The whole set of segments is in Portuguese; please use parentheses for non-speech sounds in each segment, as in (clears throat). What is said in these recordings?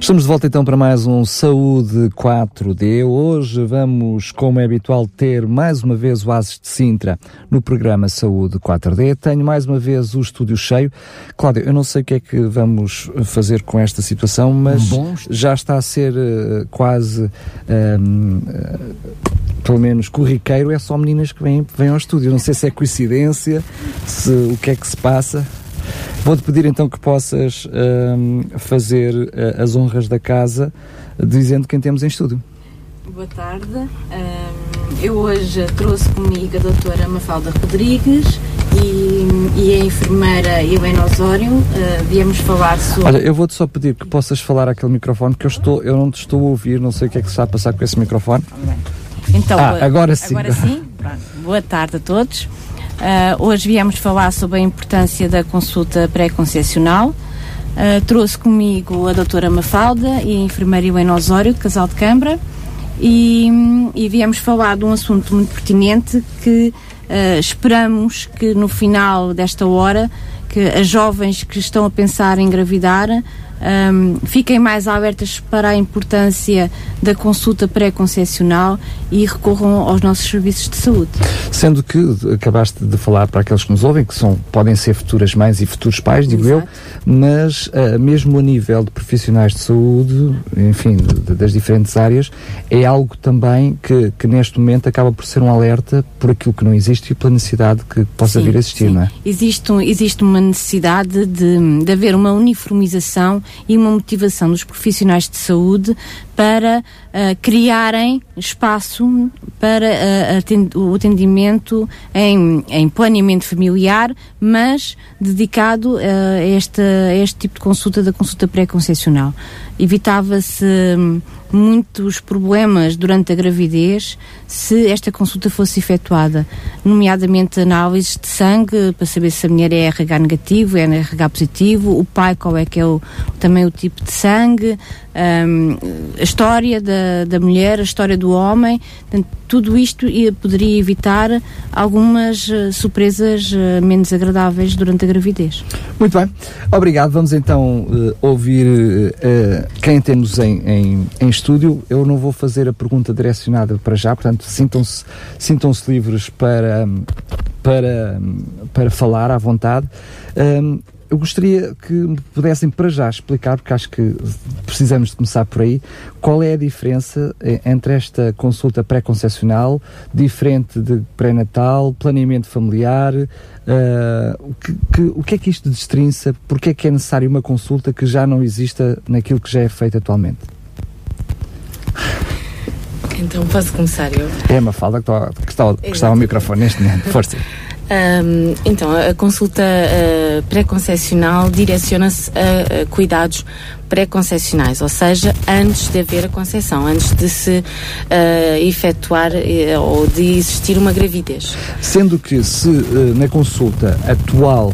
Estamos de volta então para mais um Saúde 4D. Hoje vamos, como é habitual, ter mais uma vez o Ases de Sintra no programa Saúde 4D. Tenho mais uma vez o estúdio cheio. Cláudio, eu não sei o que é que vamos fazer com esta situação, mas já está a ser uh, quase. Uh, pelo menos corriqueiro, é só meninas que vêm, vêm ao estúdio. Não sei se é coincidência, se o que é que se passa. Vou-te pedir então que possas um, fazer uh, as honras da casa dizendo quem temos em estúdio. Boa tarde. Um, eu hoje trouxe comigo a doutora Mafalda Rodrigues e, e a enfermeira Helena Osório. Uh, viemos falar sobre. Olha, eu vou-te só pedir que possas falar àquele microfone que eu, estou, eu não te estou a ouvir, não sei o que é que está a passar com esse microfone. Então, ah, agora sim. Agora sim. Boa tarde a todos. Uh, hoje viemos falar sobre a importância da consulta pré-concepcional. Uh, trouxe comigo a doutora Mafalda e a enfermeira Helena Osório, de Casal de Câmara, e, e viemos falar de um assunto muito pertinente que uh, esperamos que no final desta hora que as jovens que estão a pensar em engravidar um, fiquem mais abertas para a importância da consulta pré-concepcional e recorram aos nossos serviços de saúde. Sendo que acabaste de falar para aqueles que nos ouvem, que são, podem ser futuras mães e futuros pais, digo Exato. eu, mas uh, mesmo a nível de profissionais de saúde, enfim, de, das diferentes áreas, é algo também que, que neste momento acaba por ser um alerta por aquilo que não existe e pela necessidade que possa sim, vir a existir, sim. não é? Existe, existe uma necessidade de, de haver uma uniformização e uma motivação dos profissionais de saúde para uh, criarem espaço para uh, o atendimento em, em, planeamento familiar, mas dedicado uh, a, esta, a este tipo de consulta, da consulta pré-concepcional. Evitava-se hum, muitos problemas durante a gravidez se esta consulta fosse efetuada, nomeadamente análises de sangue para saber se a mulher é RH negativo, é RH positivo, o pai qual é que é o, também o tipo de sangue, um, a história da, da mulher, a história do homem, portanto, tudo isto poderia evitar algumas uh, surpresas uh, menos agradáveis durante a gravidez. Muito bem, obrigado. Vamos então uh, ouvir quem temos em, em, em, estúdio. Eu não vou fazer a pergunta direcionada para já, portanto, sintam-se sintam livres para, para, para falar à vontade. Um, eu gostaria que me pudessem para já explicar, porque acho que precisamos de começar por aí, qual é a diferença eh, entre esta consulta pré-concepcional, diferente de pré-natal, planeamento familiar, uh, que, que, o que é que isto destrinça, porque é que é necessário uma consulta que já não exista naquilo que já é feito atualmente? Então posso começar eu? É uma falda que está, que está, que está ao microfone neste momento, força. Um, então, a consulta uh, pré-concepcional direciona-se a, a, cuidados pré-concepcionais, ou seja, antes de haver a concepção, antes de se uh, efetuar uh, ou de existir uma gravidez. Sendo que se na consulta atual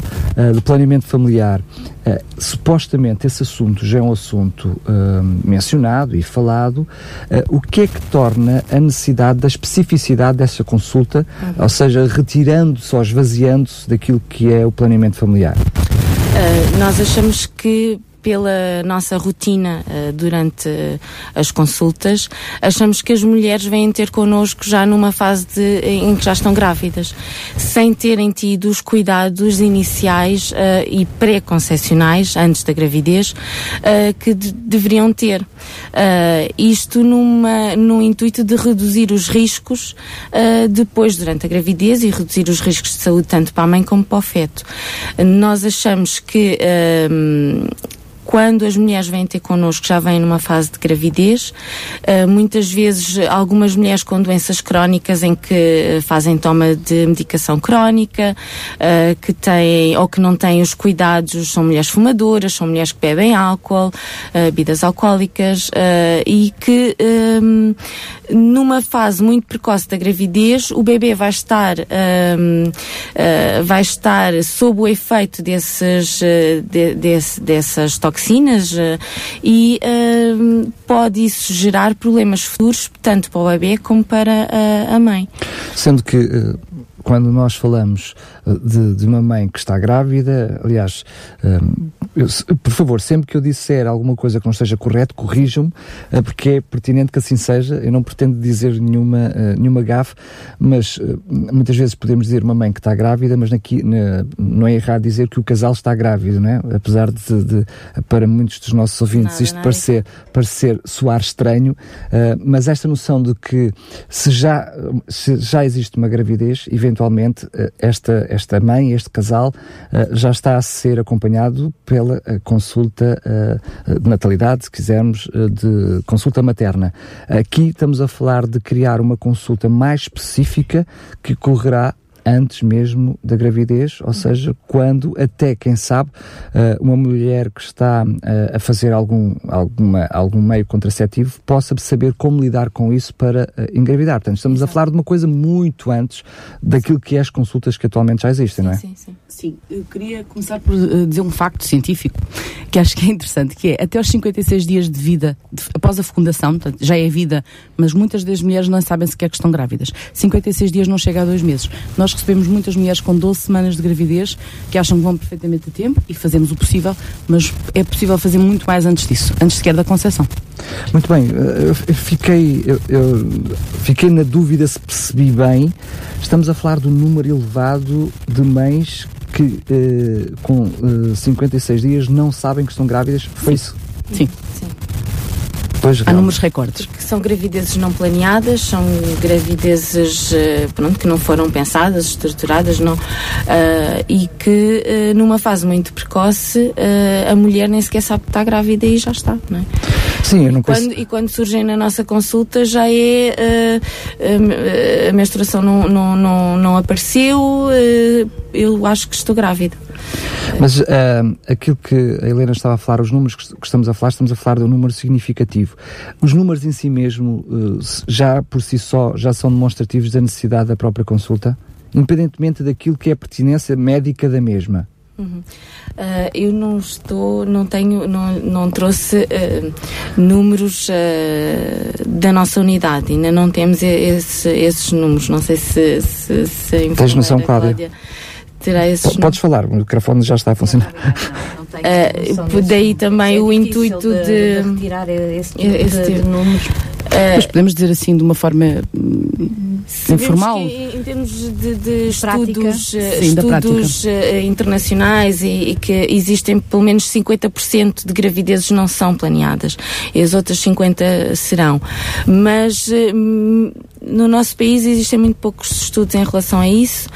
de planeamento familiar Uh, supostamente esse assunto já é um assunto uh, mencionado e falado. Uh, o que é que torna a necessidade da especificidade dessa consulta, uhum. ou seja, retirando-se ou esvaziando-se daquilo que é o planeamento familiar? nós achamos que pela nossa rotina uh, durante uh, as consultas, achamos que as mulheres vêm ter connosco já numa fase de, em que já estão grávidas, sem terem tido os cuidados iniciais uh, e pré-concepcionais, antes da gravidez, que de, deveriam ter. isto numa, no intuito de reduzir os riscos depois, durante a gravidez, e reduzir os riscos de saúde tanto para a mãe como para o feto. Nós achamos que quando as mulheres vêm ter connosco, já vêm numa fase de gravidez. Uh, muitas vezes, algumas mulheres com doenças crónicas em que fazem toma de medicação crónica, uh, que têm ou que não têm os cuidados, são mulheres fumadoras, são mulheres que bebem álcool, uh, bebidas alcoólicas e que um, numa fase muito precoce da gravidez, o bebê vai estar, um, vai estar sob o efeito desses, de, desse, dessas toxinas uh, e uh, pode isso gerar problemas futuros, tanto para o bebê como para a mãe. Sendo que uh, quando nós falamos de, de, uma mãe que está grávida, aliás, eu, por favor, sempre que eu disser alguma coisa que não esteja correto, corrijam-me, uh, porque é pertinente que assim seja. Eu não pretendo dizer nenhuma, uh, nenhuma gafe, mas uh, muitas vezes podemos dizer uma mãe que está grávida, mas aqui na, não é errado dizer que o casal está grávido, não é? Apesar de, de para muitos dos nossos ouvintes nada, isto nada. parecer, parecer soar estranho, mas esta noção de que se já, se já existe uma gravidez, eventualmente esta, esta mãe, este casal, já está a ser acompanhado pela pela consulta de natalidade, se quisermos, de consulta materna. Aqui estamos a falar de criar uma consulta mais específica que correrá antes mesmo da gravidez, ou seja, quando até, quem sabe, uma mulher que está a fazer algum, alguma, algum meio contraceptivo possa saber como lidar com isso para engravidar. Portanto, estamos Exato. a falar de uma coisa muito antes daquilo que é as consultas que atualmente já existem, sim, não é? Sim, sim. Sim, eu queria começar por dizer um facto científico que acho que é interessante, que é até aos 56 dias de vida de, após a fecundação, portanto, já é vida, mas muitas das mulheres não sabem sequer que estão grávidas. 56 dias não chega a dois meses. Nós recebemos muitas mulheres com 12 semanas de gravidez que acham que vão perfeitamente a tempo e fazemos o possível, mas é possível fazer muito mais antes disso, antes sequer da concepção. Muito bem, eu fiquei, eu, eu fiquei na dúvida se percebi bem. Estamos a falar do número elevado de mães que eh, com eh, 56 dias não sabem que estão grávidas. Foi isso? Sim. Sim. Pois, Há números recordes. Porque são gravidezes não planeadas, são gravidezes uh, pronto, que não foram pensadas, estruturadas, não, uh, e que uh, numa fase muito precoce a mulher nem sequer sabe que está grávida e já está. Não é? Sim, eu não e quando, e quando surgem na nossa consulta já é a menstruação não, não, não, não apareceu, eu acho que estou grávida. Mas uh, aquilo que a Helena estava a falar, os números que estamos a falar, estamos a falar de um número significativo. Os números em si mesmo, uh, já por si só, já são demonstrativos da necessidade da própria consulta, independentemente daquilo que é a pertinência médica da mesma. Uhum. Uh, eu não estou, não tenho, não, não trouxe uh, números uh, da nossa unidade, ainda não temos esse, esses números. Não sei se, se, se Tens noção, Cláudia? Cláudia terá esses Podes falar, o microfone já está a funcionar. Não, não, não uh, daí também é o intuito de, de, de retirar esse tipo, esse de, tipo. de números. Uh, Mas podemos dizer assim de uma forma hum, informal. Que, em termos de, de estudos, eh, Sim, estudos uh, internacionais e, e, que existem pelo menos 50% de gravidezes não são planeadas e as outras 50 serão. Mas uh, no nosso país existem muito poucos estudos em relação a isso.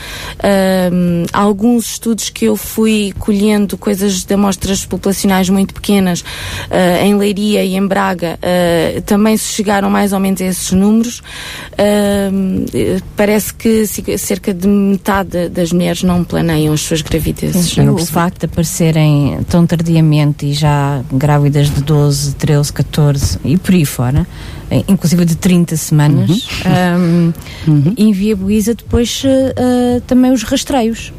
Um, alguns estudos que eu fui colhendo, coisas de amostras populacionais muito pequenas, uh, em Leiria e em Braga, uh, também se chegaram mais ou menos a esses números. Uh, parece que cerca de metade das mulheres não planeiam as suas gravidezes. Sim, o facto de aparecerem tão tardiamente e já grávidas de 12, 13, 14 e por aí fora, inclusive de 30 semanas, uhum. Um, uhum. inviabiliza depois uh, também os rastreios.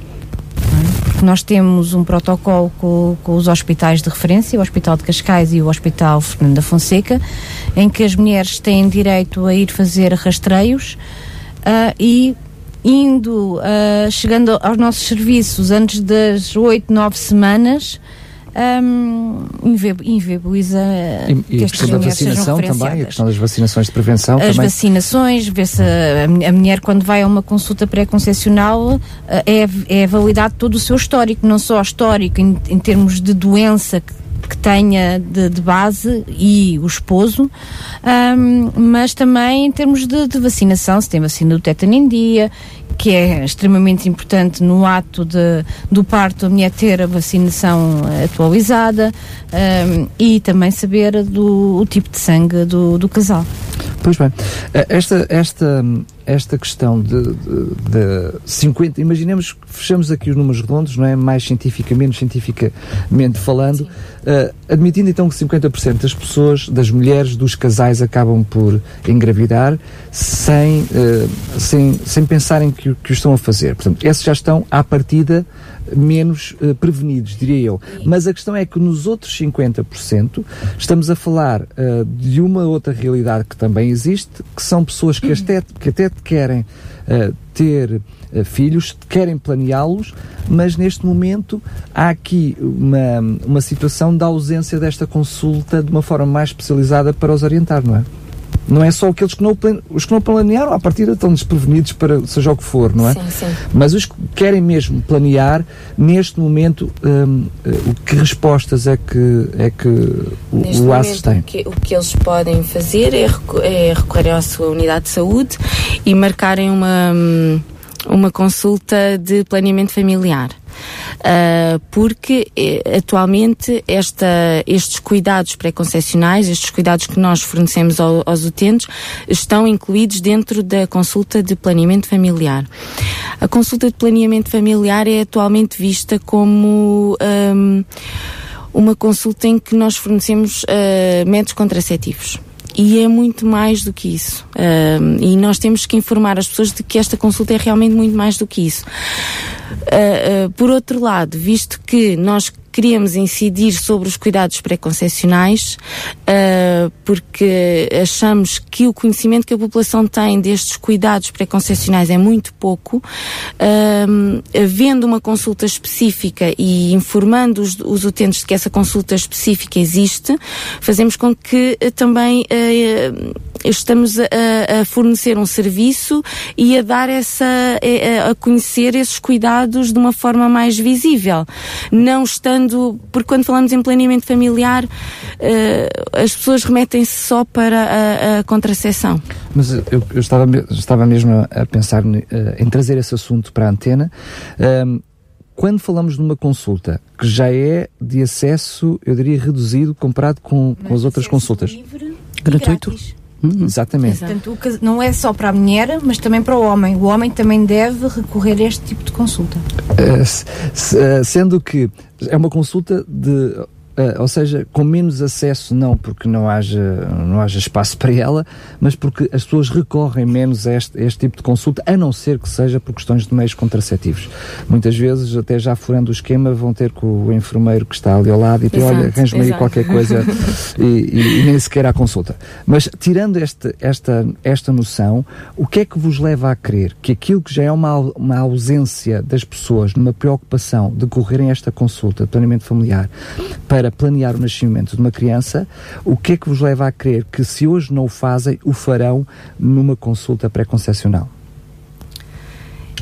Porque nós temos um protocolo com, com, os hospitais de referência, o Hospital de Cascais e o Hospital Fernando da Fonseca, em que as mulheres têm direito a ir fazer rastreios uh, e indo, uh, chegando aos nossos serviços antes das 8, 9 semanas, um, inviabiliza e, e a questão da vacinação também, a questão das vacinações de prevenção As também. vacinações, ver-se a, a, mulher quando vai a uma consulta pré-concepcional é, é validado todo o seu histórico, não só histórico em, em termos de doença que que tenha de, de, base e o esposo, um, mas também em termos de, de, vacinação, se tem vacina do tétano em dia que é extremamente importante no ato de, do parto a mulher ter a vacinação atualizada um, e também saber do o tipo de sangue do, do casal. Pois bem, eh, esta, esta, esta questão de, de, de 50, imaginemos que fechamos aqui os números redondos, não é? Mais cientificamente, menos cientificamente falando, uh, admitindo então que 50% das pessoas, das mulheres, dos casais acabam por engravidar sem, uh, sem, sem pensarem que, que o estão a fazer. Portanto, esses já estão à partida menos uh, prevenidos, diria eu. Mas a questão é que nos outros 50% estamos a falar uh, de uma outra realidade que também existe, que são pessoas que (clears throat) até, que até querem uh, ter filhos, querem planeá-los, mas neste momento há aqui uma, uma situação da ausência desta consulta de uma forma mais especializada para os orientar, não é? Não é só aqueles que não, os que não planearam, à partida estão desprevenidos para seja o que for, não é? Sim, sim. Mas os que querem mesmo planear, neste momento, hum, uh, que respostas é que, é que o, o ACES tem? O que, o que eles podem fazer é, é recorrer à sua unidade de saúde e marcarem uma, hum, uma consulta de planeamento familiar. Uh, porque eh, atualmente esta, estes cuidados pré-concepcionais, estes cuidados que nós fornecemos ao, aos utentes, estão incluídos dentro da consulta de planeamento familiar. A consulta de planeamento familiar é atualmente vista como um, uma consulta em que nós fornecemos uh, métodos contraceptivos e é muito mais do que isso. Uh, e nós temos que informar as pessoas de que esta consulta é realmente muito mais do que isso. Uh, por outro lado, visto que nós queríamos incidir sobre os cuidados pré-concepcionais, uh, porque achamos que o conhecimento que a população tem destes cuidados pré-concepcionais é muito pouco. Uh, havendo uma consulta específica e informando os, os, utentes de que essa consulta específica existe, fazemos com que uh, também estamos a, a, fornecer um serviço e a dar essa, a, a conhecer esses cuidados de uma forma mais visível. Não estando, porque quando falamos em planeamento familiar, uh, as pessoas remetem-se só para a, a contracepção. Mas eu, eu, estava, estava mesmo a pensar uh, em trazer esse assunto para a antena. Um, quando falamos de uma consulta que já é de acesso, eu diria, reduzido comparado com, com as outras consultas. Livre, gratuito. Grátis. Hum, exatamente. Portanto, não é só para a mulher, mas também para o homem. O homem também deve recorrer a este tipo de consulta. Uh, sendo que é uma consulta de Uh, ou seja, com menos acesso, não porque não haja, não haja espaço para ela, mas porque as pessoas recorrem menos a este, a este tipo de consulta, a não ser que seja por questões de meios contraceptivos. Muitas vezes, até já furando o esquema, vão ter com o enfermeiro que está ali ao lado e dizer, olha, arranja-me aí qualquer coisa (laughs) e, e, e, nem sequer à consulta. Mas, tirando este, esta, esta noção, o que é que vos leva a crer que aquilo que já é uma, uma ausência das pessoas numa preocupação de correrem esta consulta de planeamento familiar para para planear o nascimento de uma criança, o que é que vos leva a crer que se hoje não o fazem, o farão numa consulta pré-concepcional?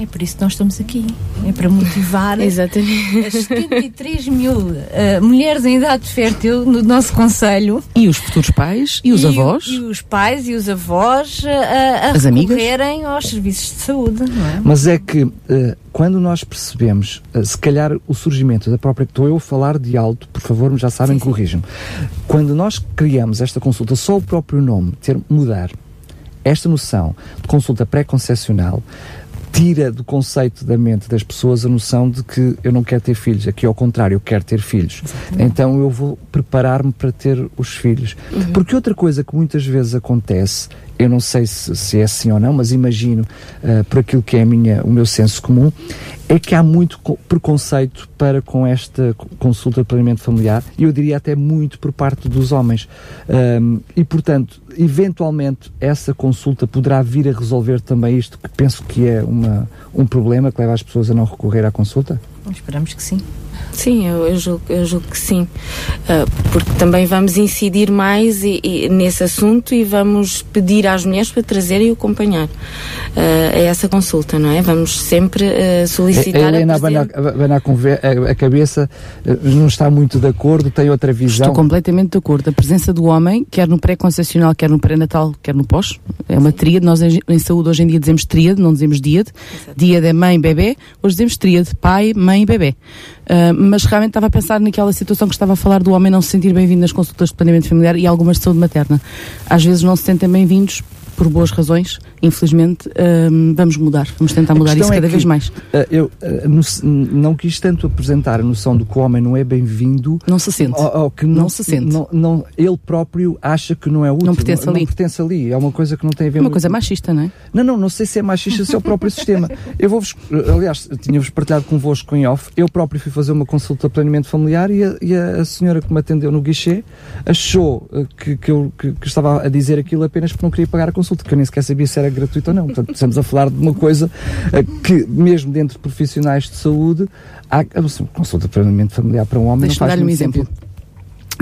É por isso que nós estamos aqui. É para motivar (laughs) Exatamente. as 73 mil uh, mulheres em idade fértil no nosso Conselho. E os futuros pais e os e avós. e os pais e os avós uh, a As recorrerem aos serviços de saúde. Não é? Mas é que uh, quando nós percebemos, se calhar, o surgimento da própria. Estou eu a falar de alto, por favor, já sabem, corrijam-me. Quando nós criamos esta consulta, só o próprio nome ter mudar esta noção de consulta pré-concepcional tira do conceito da mente das pessoas a noção de que eu não quero ter filhos, aqui ao contrário, eu quero ter filhos. Exatamente. Então eu vou preparar-me para ter os filhos. Uhum. Porque outra coisa que muitas vezes acontece, eu não sei se, se é assim ou não, mas imagino uh, por aquilo que é minha, o meu senso comum, é que há muito preconceito para com esta consulta de planeamento familiar e eu diria até muito por parte dos homens. Um, e, portanto, eventualmente essa consulta poderá vir a resolver também isto que penso que é uma, um problema que leva as pessoas a não recorrer à consulta? Esperamos que sim. Sim, eu, eu, julgo, eu julgo que sim. Uh, porque também vamos incidir mais e, e, nesse assunto e vamos pedir às mulheres para trazerem e acompanhar. a essa consulta, não é? Vamos sempre solicitar a Helena a, a, a cabeça não está muito de acordo, tem outra visão. Estou completamente de acordo. A presença do homem, quer no pré-concepcional, quer no pré-natal, quer no pós, é uma tríade. Nós em, em, saúde hoje em dia dizemos tríade, não dizemos díade. Díade é mãe, bebê. Hoje dizemos tríade, pai, mãe e bebê. Uh, mas realmente estava a pensar naquela situação que estava a falar do homem não se sentir bem-vindo nas consultas de planeamento familiar e algumas de saúde materna. Às vezes não se sentem bem-vindos por boas razões, infelizmente, uh, vamos mudar, vamos tentar mudar isso é cada é que, vez mais. Uh, eu uh, no, não quis tanto apresentar a noção de que o homem não é bem-vindo. Não se sente. Ou, ou que não, não, se sente. Não, não, ele próprio acha que não é útil. Não pertence ali. Não pertence ali. É uma coisa que não tem a ver É uma muito... coisa machista, não é? Não, não, não sei se é machista, se é o próprio (laughs) sistema. Eu vou-vos, aliás, tinha-vos partilhado convosco em off, eu próprio fui fazer uma consulta de planeamento familiar e a, e a senhora que me atendeu no guichê achou que, que eu que, que estava a dizer aquilo apenas porque não queria pagar a consulta, que eu nem sequer sabia se era gratuito ou não. Portanto, estamos a falar de uma coisa eh, que, mesmo dentro de profissionais de saúde, há consulta plenamente familiar para um homem. Deixa-me dar-lhe um exemplo.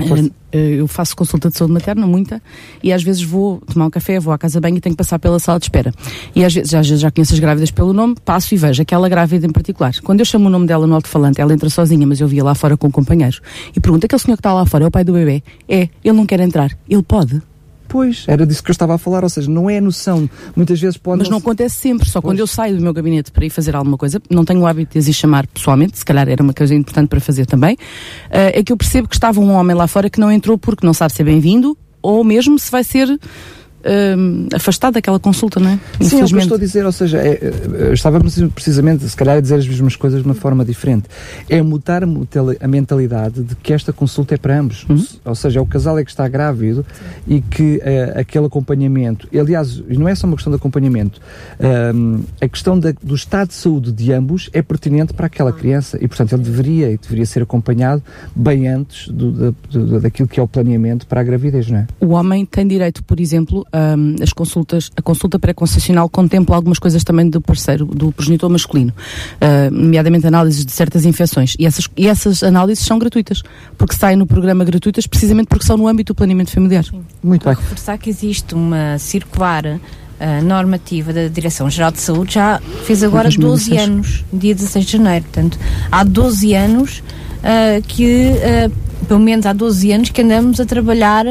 Eh, eh, eu faço consulta de saúde materna, muita, e às vezes vou tomar um café, vou à casa bem e tenho que passar pela sala de espera. E às vezes, às vezes já conheço as grávidas pelo nome, passo e vejo aquela grávida em particular. Quando eu chamo o nome dela no alto-falante, ela entra sozinha, mas eu via lá fora com companheiros. E pergunto, aquele senhor que está lá fora é o pai do bebê? É, ele não quer entrar. Ele pode? Pois, era disso que eu estava a falar, ou seja, não é noção. Muitas vezes pode. Mas não, acontece sempre, só pois. quando eu saio do meu gabinete para ir fazer alguma coisa, não tenho o hábito de as ir chamar pessoalmente, se calhar era uma coisa importante para fazer também, uh, é que eu percebo que estava um homem lá fora que não entrou porque não sabe ser bem-vindo, ou mesmo se vai ser uh, afastado daquela consulta, não é? Sim, é o que estou a dizer, ou seja, é, é, estávamos precisamente, se calhar, a dizer as mesmas coisas de uma forma diferente. É mudar a mentalidade de que esta consulta é para ambos. Uhum. Ou seja, é o casal é que está grávido Sim. e que uh, aquele acompanhamento, aliás, não é só uma questão de acompanhamento, uh, a questão da, do estado de saúde de ambos é pertinente para aquela criança e, portanto, ele deveria e deveria ser acompanhado bem antes do, do, daquilo que é o planeamento para a gravidez, não é? O homem tem direito, por exemplo, um, as consultas, a consulta pré-concessional contempla algumas coisas também do parceiro, do progenitor masculino, uh, nomeadamente análises de certas infecções. E essas, e essas análises são gratuitas, porque saem no programa gratuitas precisamente porque são no âmbito do planeamento familiar. Sim. Muito bem. reforçar que existe uma circular uh, normativa da Direção-Geral de Saúde já fez agora 12 anos, dia 16 de janeiro. Portanto, há 12 anos uh, que, uh, pelo menos há 12 anos, que andamos a trabalhar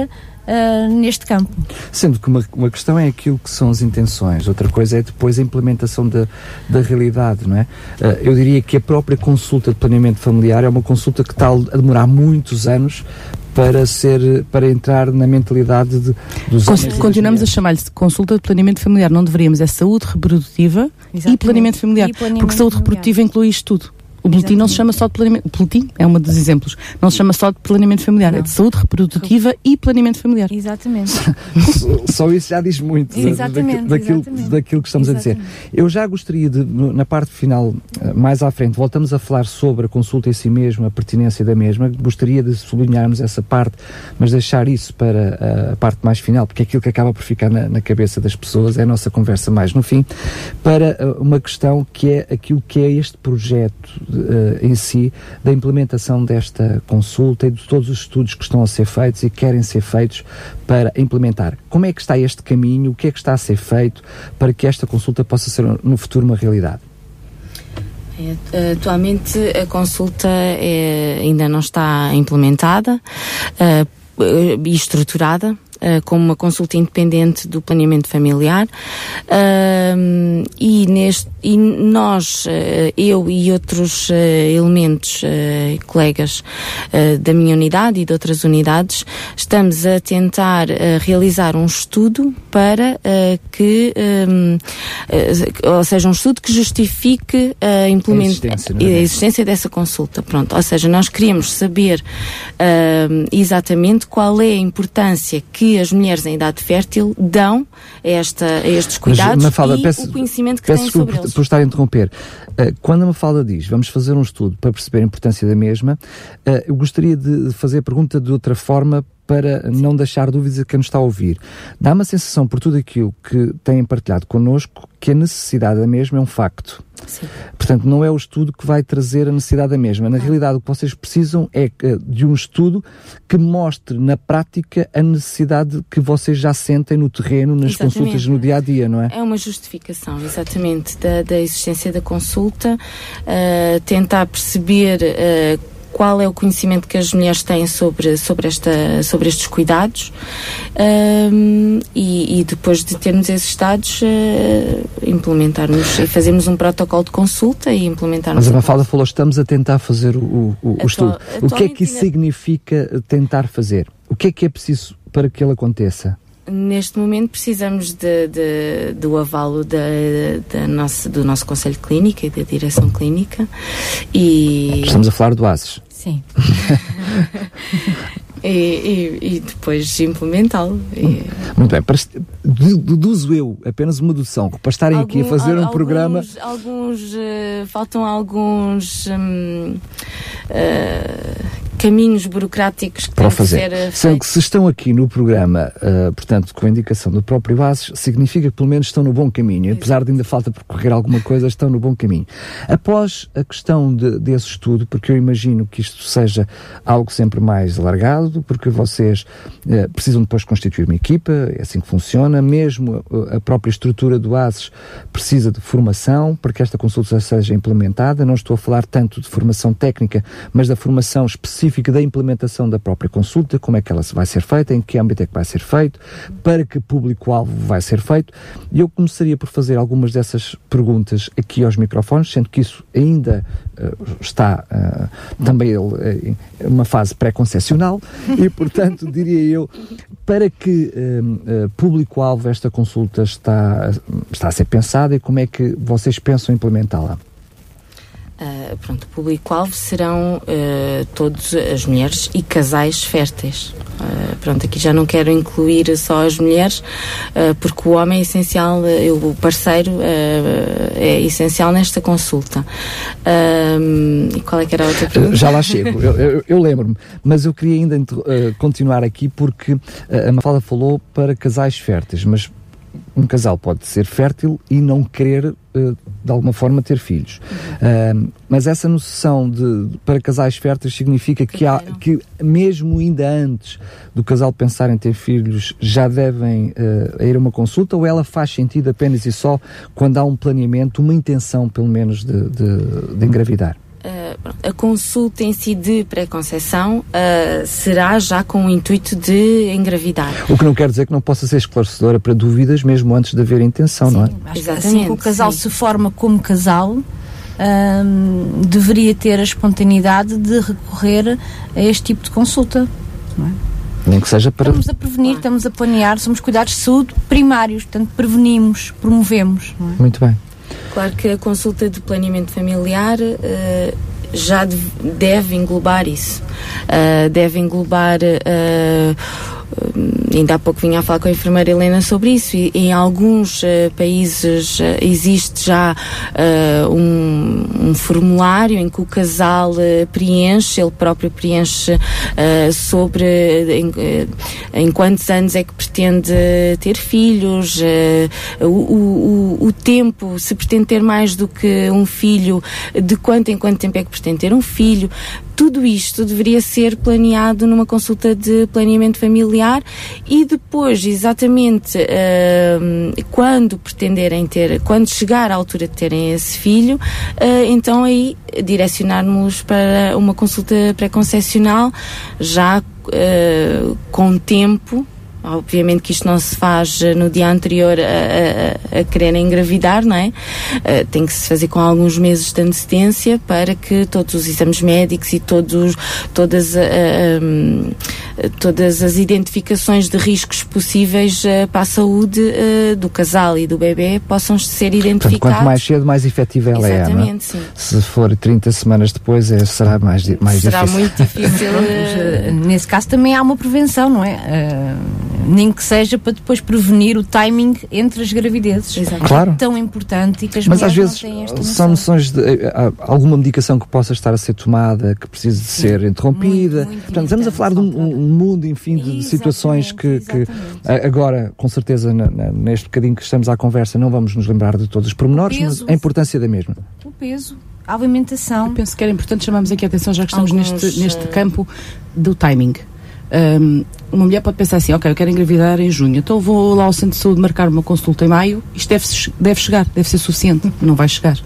uh, neste campo. Sendo que uma, uma questão é aquilo que são as intenções, outra coisa é depois a implementação da, da realidade, não é? Uh, eu diria que a própria consulta de planeamento familiar é uma consulta que está a demorar muitos anos para ser para entrar na mentalidade de, dos Con Continuamos a chamar-lhe consulta de planeamento familiar, não deveríamos, é saúde reprodutiva e planeamento familiar, e planeamento porque saúde familiar. reprodutiva inclui isto tudo. O boletim não se chama só de planeamento. O boletim é um dos exemplos. Não se chama só de planeamento familiar, não. é de saúde reprodutiva e planeamento familiar. Exatamente. (laughs) só isso já diz muito exatamente, daquilo, exatamente. daquilo que estamos exatamente. a dizer. Eu já gostaria de, na parte final, eh, mais à frente, voltamos a falar sobre a consulta em si mesma, a pertinência da mesma. Gostaria de sublinharmos essa parte, mas deixar isso para eh, a parte mais final, porque é aquilo que acaba por ficar na, na cabeça das pessoas é a nossa conversa mais no fim, para eh, uma questão que é aquilo que é este projeto uh, em si da implementação desta consulta e de todos os estudos que estão a ser feitos e querem ser feitos para implementar. Como é que está este caminho? O que é que está a ser feito para que esta consulta possa ser no futuro uma realidade? É, atualmente a consulta é, ainda não está implementada uh, e estruturada uh, como uma consulta independente do planeamento familiar uh, e, neste, e nós, uh, eu e outros elementos, colegas da minha unidade e de outras unidades, estamos a tentar realizar um estudo para que, um, ou seja, um estudo que justifique a, implementação a, é? a existência dessa consulta. Pronto, ou seja, nós queríamos saber exatamente qual é a importância que as mulheres em idade fértil dão a, esta, a estes cuidados Mas, Mafalda, e peço, o conhecimento que têm sobre por, eles. por estar a interromper. Uh, quando a Mafalda diz vamos fazer um estudo para perceber a importância da mesma, uh, eu gostaria de fazer a pergunta de outra forma para não deixar dúvidas a quem nos está a ouvir. Dá-me a sensação, por tudo aquilo que têm partilhado connosco, que a necessidade da mesma é um facto. Sim. Portanto, não é o estudo que vai trazer a necessidade da mesma. Na realidade, o que vocês precisam é de um estudo que mostre na prática a necessidade que vocês já sentem no terreno, nas exatamente. consultas no dia a dia, não é? É uma justificação, exatamente, da, da existência da consulta, uh, tentar perceber. Uh, qual é o conhecimento que as mulheres têm sobre, sobre, esta, sobre estes cuidados um, e, e, depois de termos esses dados uh, implementarmos e fazermos um protocolo de consulta e implementarmos. Mas a Mafalda falou, estamos a tentar fazer o, o, o estudo. O que é que isso significa tentar fazer? O que é que é preciso para que ele aconteça? Neste momento precisamos de, de, do avalo da, da nossa, do nosso Conselho Clínico e da Direção Clínica e... Estamos a falar do ASES. Sim. (laughs) e, e, e, depois implementá-lo. Muito bem, para, deduzo eu apenas uma dedução, para estarem Algum, aqui a fazer um alguns, programa. Alguns, uh, faltam alguns. Um, uh, caminhos burocráticos que para o fazer. Sendo que se estão aqui no programa, uh, portanto, com a indicação do próprio Bases, significa que pelo menos estão no bom caminho. Apesar de ainda falta percorrer alguma coisa, estão no bom caminho. Após a questão de, desse estudo, porque eu imagino que isto seja algo sempre mais alargado, porque vocês uh, precisam depois constituir uma equipa, é assim que funciona, mesmo a, a própria estrutura do ASES precisa de formação para que esta consulta seja implementada. Não estou a falar tanto de formação técnica, mas da formação específica específica da implementação da própria consulta, como é que ela vai ser feita, em que âmbito é que vai ser feito, para que público-alvo vai ser feito. E eu começaria por fazer algumas dessas perguntas aqui aos microfones, sendo que isso ainda uh, está uh, também uh, uma fase pré-concessional e, portanto, (laughs) diria eu, para que público-alvo esta consulta está, está a ser pensada e como é que vocês pensam implementá-la? Uh, pronto, o público-alvo serão uh, todas as mulheres e casais férteis. Uh, pronto, aqui já não quero incluir só as mulheres, porque o homem é essencial, o parceiro é essencial nesta consulta. e qual é que era a outra pergunta? Já lá chego, eu, eu, eu lembro-me, mas eu queria ainda continuar aqui porque a Mafalda falou para casais férteis, mas um casal pode ser fértil e não querer, uh, de alguma forma, ter filhos. Uhum. Uh, mas essa noção de, para casais férteis significa que, há, que, mesmo ainda antes do casal pensar em ter filhos, já devem uh, ir a uma consulta ou ela faz sentido apenas e só quando há um planeamento, uma intenção, pelo menos, de, de, de engravidar? Uh, a consulta em si de pré-conceição uh, será já com o intuito de engravidar. O que não quer dizer que não possa ser esclarecedora para dúvidas mesmo antes de haver intenção, sim, não é? Exatamente. Assim que o casal sim. se forma como casal, um, deveria ter a espontaneidade de recorrer a este tipo de consulta. Não é? Nem que seja para. Estamos a prevenir, estamos a planear, somos cuidados de saúde primários, portanto, prevenimos, promovemos. É? Muito bem. Claro que a consulta de planeamento familiar uh, já deve englobar isso. Uh, deve englobar. Uh, ainda há pouco vinha a falar com a enfermeira Helena sobre isso e em alguns uh, países uh, existe já uh, um, um, formulário em que o casal preenche, ele próprio preenche sobre em, em, quantos anos é que pretende ter filhos, o, o, o, tempo, se pretende ter mais do que um filho, de quanto em quanto tempo é que pretende ter um filho, tudo isto deveria ser planeado numa consulta de planeamento familiar e depois, exatamente, uh, quando pretenderem ter, quando chegar à altura de terem esse filho, uh, então aí direcionarmos para uma consulta pré-concepcional já uh, com tempo Obviamente que isto não se faz eh, no dia anterior a, a, a querer engravidar, não é? Uh, tem que se fazer com alguns meses de antecedência para que todos os exames médicos e todos, todas, uh, um, todas as identificações de riscos possíveis uh, para a saúde do casal e do bebê possam ser identificados. Portanto, quanto mais cedo, mais efetiva ela Exatamente, é, é? sim. Se for 30 semanas depois, é, será mais, mais será difícil. Será muito difícil. (laughs) Nesse caso também há uma prevenção, não é? Nem que seja para depois prevenir o timing entre as gravidezes. Exato. Claro. É tão importante e que as Mas às vezes são noções de uh, alguma medicação que possa estar a ser tomada, que precise de Sim. ser interrompida. Muito, muito Portanto, estamos a falar de um, um mundo, enfim, de, de situações que, que agora, com certeza, na, na, neste bocadinho que estamos à conversa, não vamos nos lembrar de todos os pormenores, mas a importância da mesma. O peso a alimentação. Eu penso que era importante chamarmos aqui a atenção, já que estamos Alguns, neste, neste campo do timing. Um, uma mulher pode pensar assim, ok, eu quero engravidar em junho, então vou lá ao centro de saúde marcar uma consulta em maio, isto deve, deve chegar, deve ser suficiente, não vai chegar,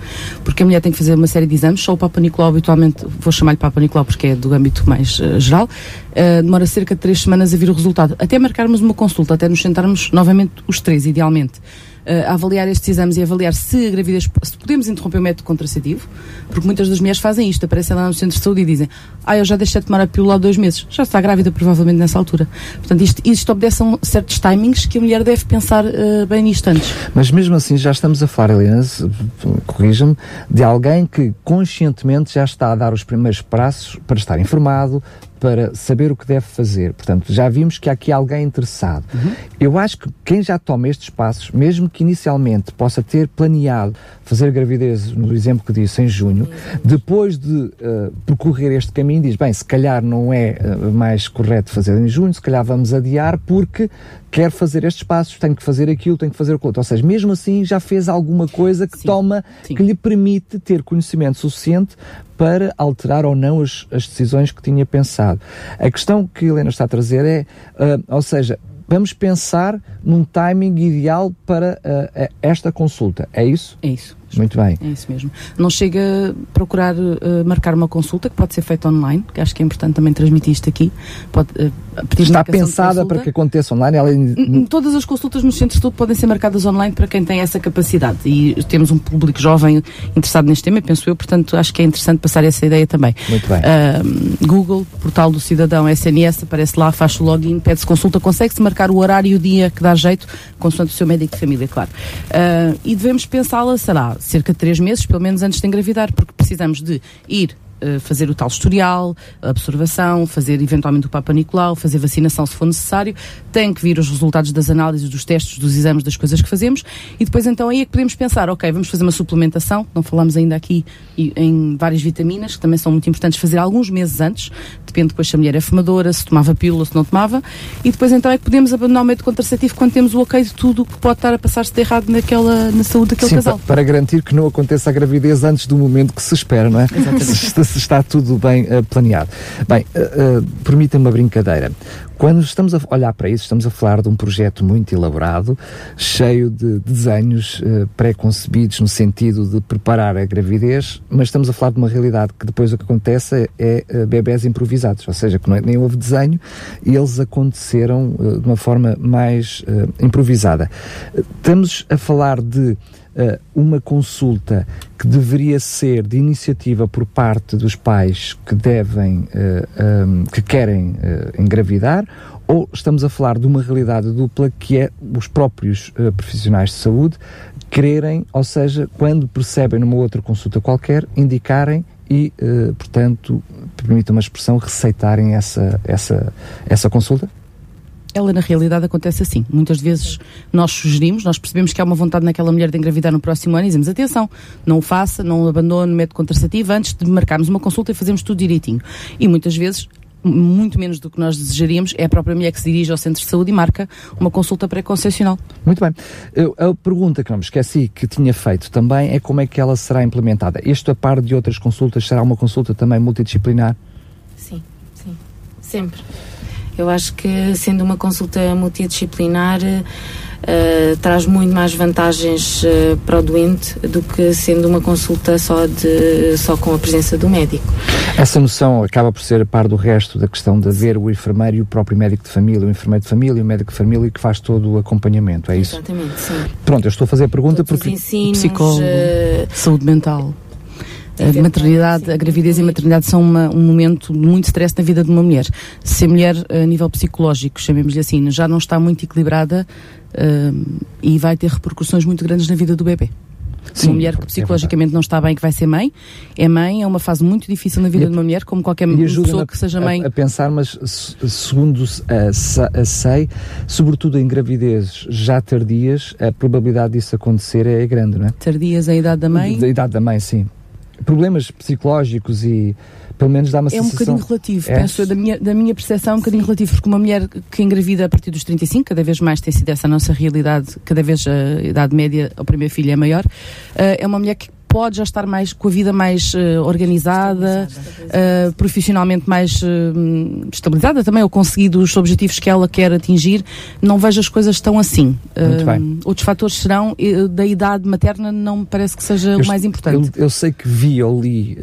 porque a mulher tem que fazer uma série de exames, só o Papa Nicolau habitualmente, vou chamar-lhe Papa Nicolau porque é do âmbito mais uh, geral, uh, demora cerca de três semanas a vir o resultado, até marcarmos uma consulta, até nos sentarmos novamente os três, idealmente uh, avaliar estes exames e avaliar se a gravidez, se podemos interromper o método contraceptivo, porque muitas das mulheres fazem isto, aparecem lá no centro de saúde e dizem, ah, eu já deixei de tomar a pílula há dois meses, já está grávida provavelmente nessa altura. Portanto, isto, isto obedece a certos timings que a mulher deve pensar uh, bem nisto antes. Mas mesmo assim já estamos a falar, Helena, corrija-me, de alguém que conscientemente já está a dar os primeiros passos para estar informado, para saber o que deve fazer. Portanto, já vimos que há aqui alguém interessado. Uhum. Eu acho que quem já toma estes passos, mesmo que inicialmente possa ter planeado fazer gravidez, no exemplo que disse, em junho, depois de uh, percorrer este caminho, diz: bem, se calhar não é uh, mais correto fazer em junho, se calhar vamos adiar porque quer fazer estes passos, tenho que fazer aquilo, tenho que fazer aquilo. Ou seja, mesmo assim já fez alguma coisa que Sim. toma, Sim. que lhe permite ter conhecimento suficiente para alterar ou não as, as, decisões que tinha pensado. A questão que a Helena está a trazer é, uh, ou seja, vamos pensar num timing ideal para uh, esta consulta. É isso? É isso. Muito bem. É isso mesmo. Não chega a procurar uh, marcar uma consulta, que pode ser feita online, que acho que é importante também transmitir isto aqui. Pode, uh, Está pensada para que aconteça online? Ela... Todas as consultas nos centros de estudo podem ser marcadas online para quem tem essa capacidade. E temos um público jovem interessado neste tema, penso eu, portanto acho que é interessante passar essa ideia também. Muito bem. Uh, Google, portal do cidadão SNS, aparece lá, faz o login, pede-se consulta, consegue-se marcar o horário e o dia que dá jeito, consoante o seu médico de família, claro. e devemos pensá-la, será cerca de três meses, pelo menos antes de engravidar, porque precisamos de ir fazer o tal historial, observação, fazer eventualmente o Papa Nicolau, fazer vacinação se for necessário, tem que vir os resultados das análises, dos testes, dos exames, das coisas que fazemos e depois então aí é que podemos pensar, ok, vamos fazer uma suplementação, não falamos ainda aqui em várias vitaminas, que também são muito importantes fazer alguns meses antes, depende depois se a mulher é fumadora, se tomava pílula, se não tomava, e depois então é que podemos abandonar o método contraceptivo quando temos o ok de tudo o que pode estar a passar-se de errado naquela, na saúde daquele Sim, casal. Para garantir que não aconteça a gravidez antes do momento que se espera, não é? Exatamente. Se está tudo bem uh, planeado. Bem, uh, uh, permitam uma brincadeira. Quando estamos a olhar para isso, estamos a falar de um projeto muito elaborado, cheio de desenhos uh, pré-concebidos no sentido de preparar a gravidez, mas estamos a falar de uma realidade que depois o que acontece é, é bebés improvisados, ou seja, que não é, nem houve desenho e eles aconteceram uh, de uma forma mais uh, improvisada. Estamos a falar de uh, uma consulta que deveria ser de iniciativa por parte dos pais que devem, eh, que querem uh, engravidar, ou estamos a falar de uma realidade dupla que é os próprios profissionais de saúde quererem, ou seja, quando percebem numa outra consulta qualquer, indicarem e, portanto, permitam uma expressão, receitarem essa, essa, essa consulta? Ela na realidade acontece assim. Muitas vezes nós sugerimos, nós percebemos que há uma vontade naquela mulher de engravidar no próximo ano e dizemos atenção, não o faça, não o abandone o método contraceptivo antes de marcarmos uma consulta e fazermos tudo direitinho. E muitas vezes muito menos do que nós desejaríamos, é a própria mulher que se dirige ao centro de saúde e marca uma consulta pré-concepcional. Muito bem. Eu, a pergunta que não me esqueci que tinha feito também é como é que ela será implementada. Isto a par de outras consultas, será uma consulta também multidisciplinar? Sim, sim. Sempre. Eu acho que sendo uma consulta multidisciplinar uh, traz muito mais vantagens uh, para o doente do que sendo uma consulta só, de, só com a presença do médico. Essa noção acaba por ser a par do resto da questão de haver o enfermeiro e o próprio médico de família, o enfermeiro de família e o médico de família que faz todo o acompanhamento, é isso? Exatamente, sim. Pronto, eu estou a fazer a pergunta Todos porque... Ensinos, psicólogo, uh, saúde mental. A maternidade, a gravidez e a maternidade são uma, um momento de muito stress na vida de uma mulher. Se a mulher, a nível psicológico, chamemos-lhe assim, já não está muito equilibrada uh, e vai ter repercussões muito grandes na vida do bebê. Sim, uma mulher que é psicologicamente é não está bem, que vai ser mãe, é mãe, é uma fase muito difícil na vida de uma mulher, como qualquer pessoa que seja mãe. A, a pensar, mas segundo a, sei, sobretudo em gravidezes já tardias, a probabilidade disso acontecer é grande, não é? Tardias a idade da mãe? Da idade da mãe, sim. Problemas psicológicos e pelo menos dá uma é sensação... É um bocadinho relativo, é? penso da minha, da minha percepção, é um bocadinho relativo, porque uma mulher que engravida a partir dos 35, cada vez mais tem sido essa nossa realidade, cada vez a idade média ao primeiro filho é maior, uh, é uma mulher que pode já estar mais com a vida mais uh, organizada, uh, profissionalmente mais uh, estabilizada também, ou conseguido os objetivos que ela quer atingir, não vejo as coisas tão assim. outros fatores serão da idade materna, não me parece que seja eu, o mais importante. Eu, eu, sei que vi ou li,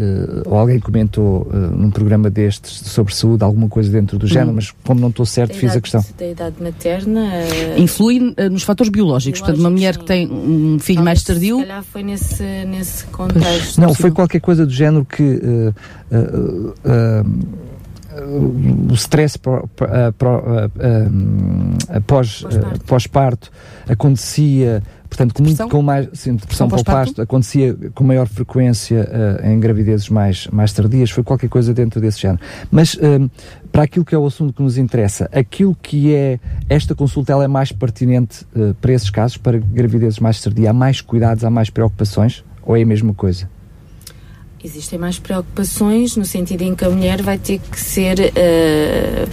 ou alguém comentou num programa destes sobre saúde, alguma coisa dentro do género, hum. mas como não estou certo, fiz a questão. Da idade materna. Influi nos fatores biológicos. biológicos Portanto, uma mulher sim. que tem um filho mais tardio. Se calhar foi nesse, nesse contexto. Não, foi qualquer coisa do género que uh, uh, uh, o stress pós-parto acontecia portanto com, muito, com mais sim, depressão pós-parto acontecia com maior frequência uh, em gravidezes mais, mais tardias, foi qualquer coisa dentro desse género. Mas uh, para aquilo que é o assunto que nos interessa, aquilo que é esta consulta ela é mais pertinente uh, para esses casos, para gravidezes mais tardias, há mais cuidados, há mais preocupações? Ou é a mesma coisa? Existem mais preocupações no sentido em que a mulher vai ter que ser uh,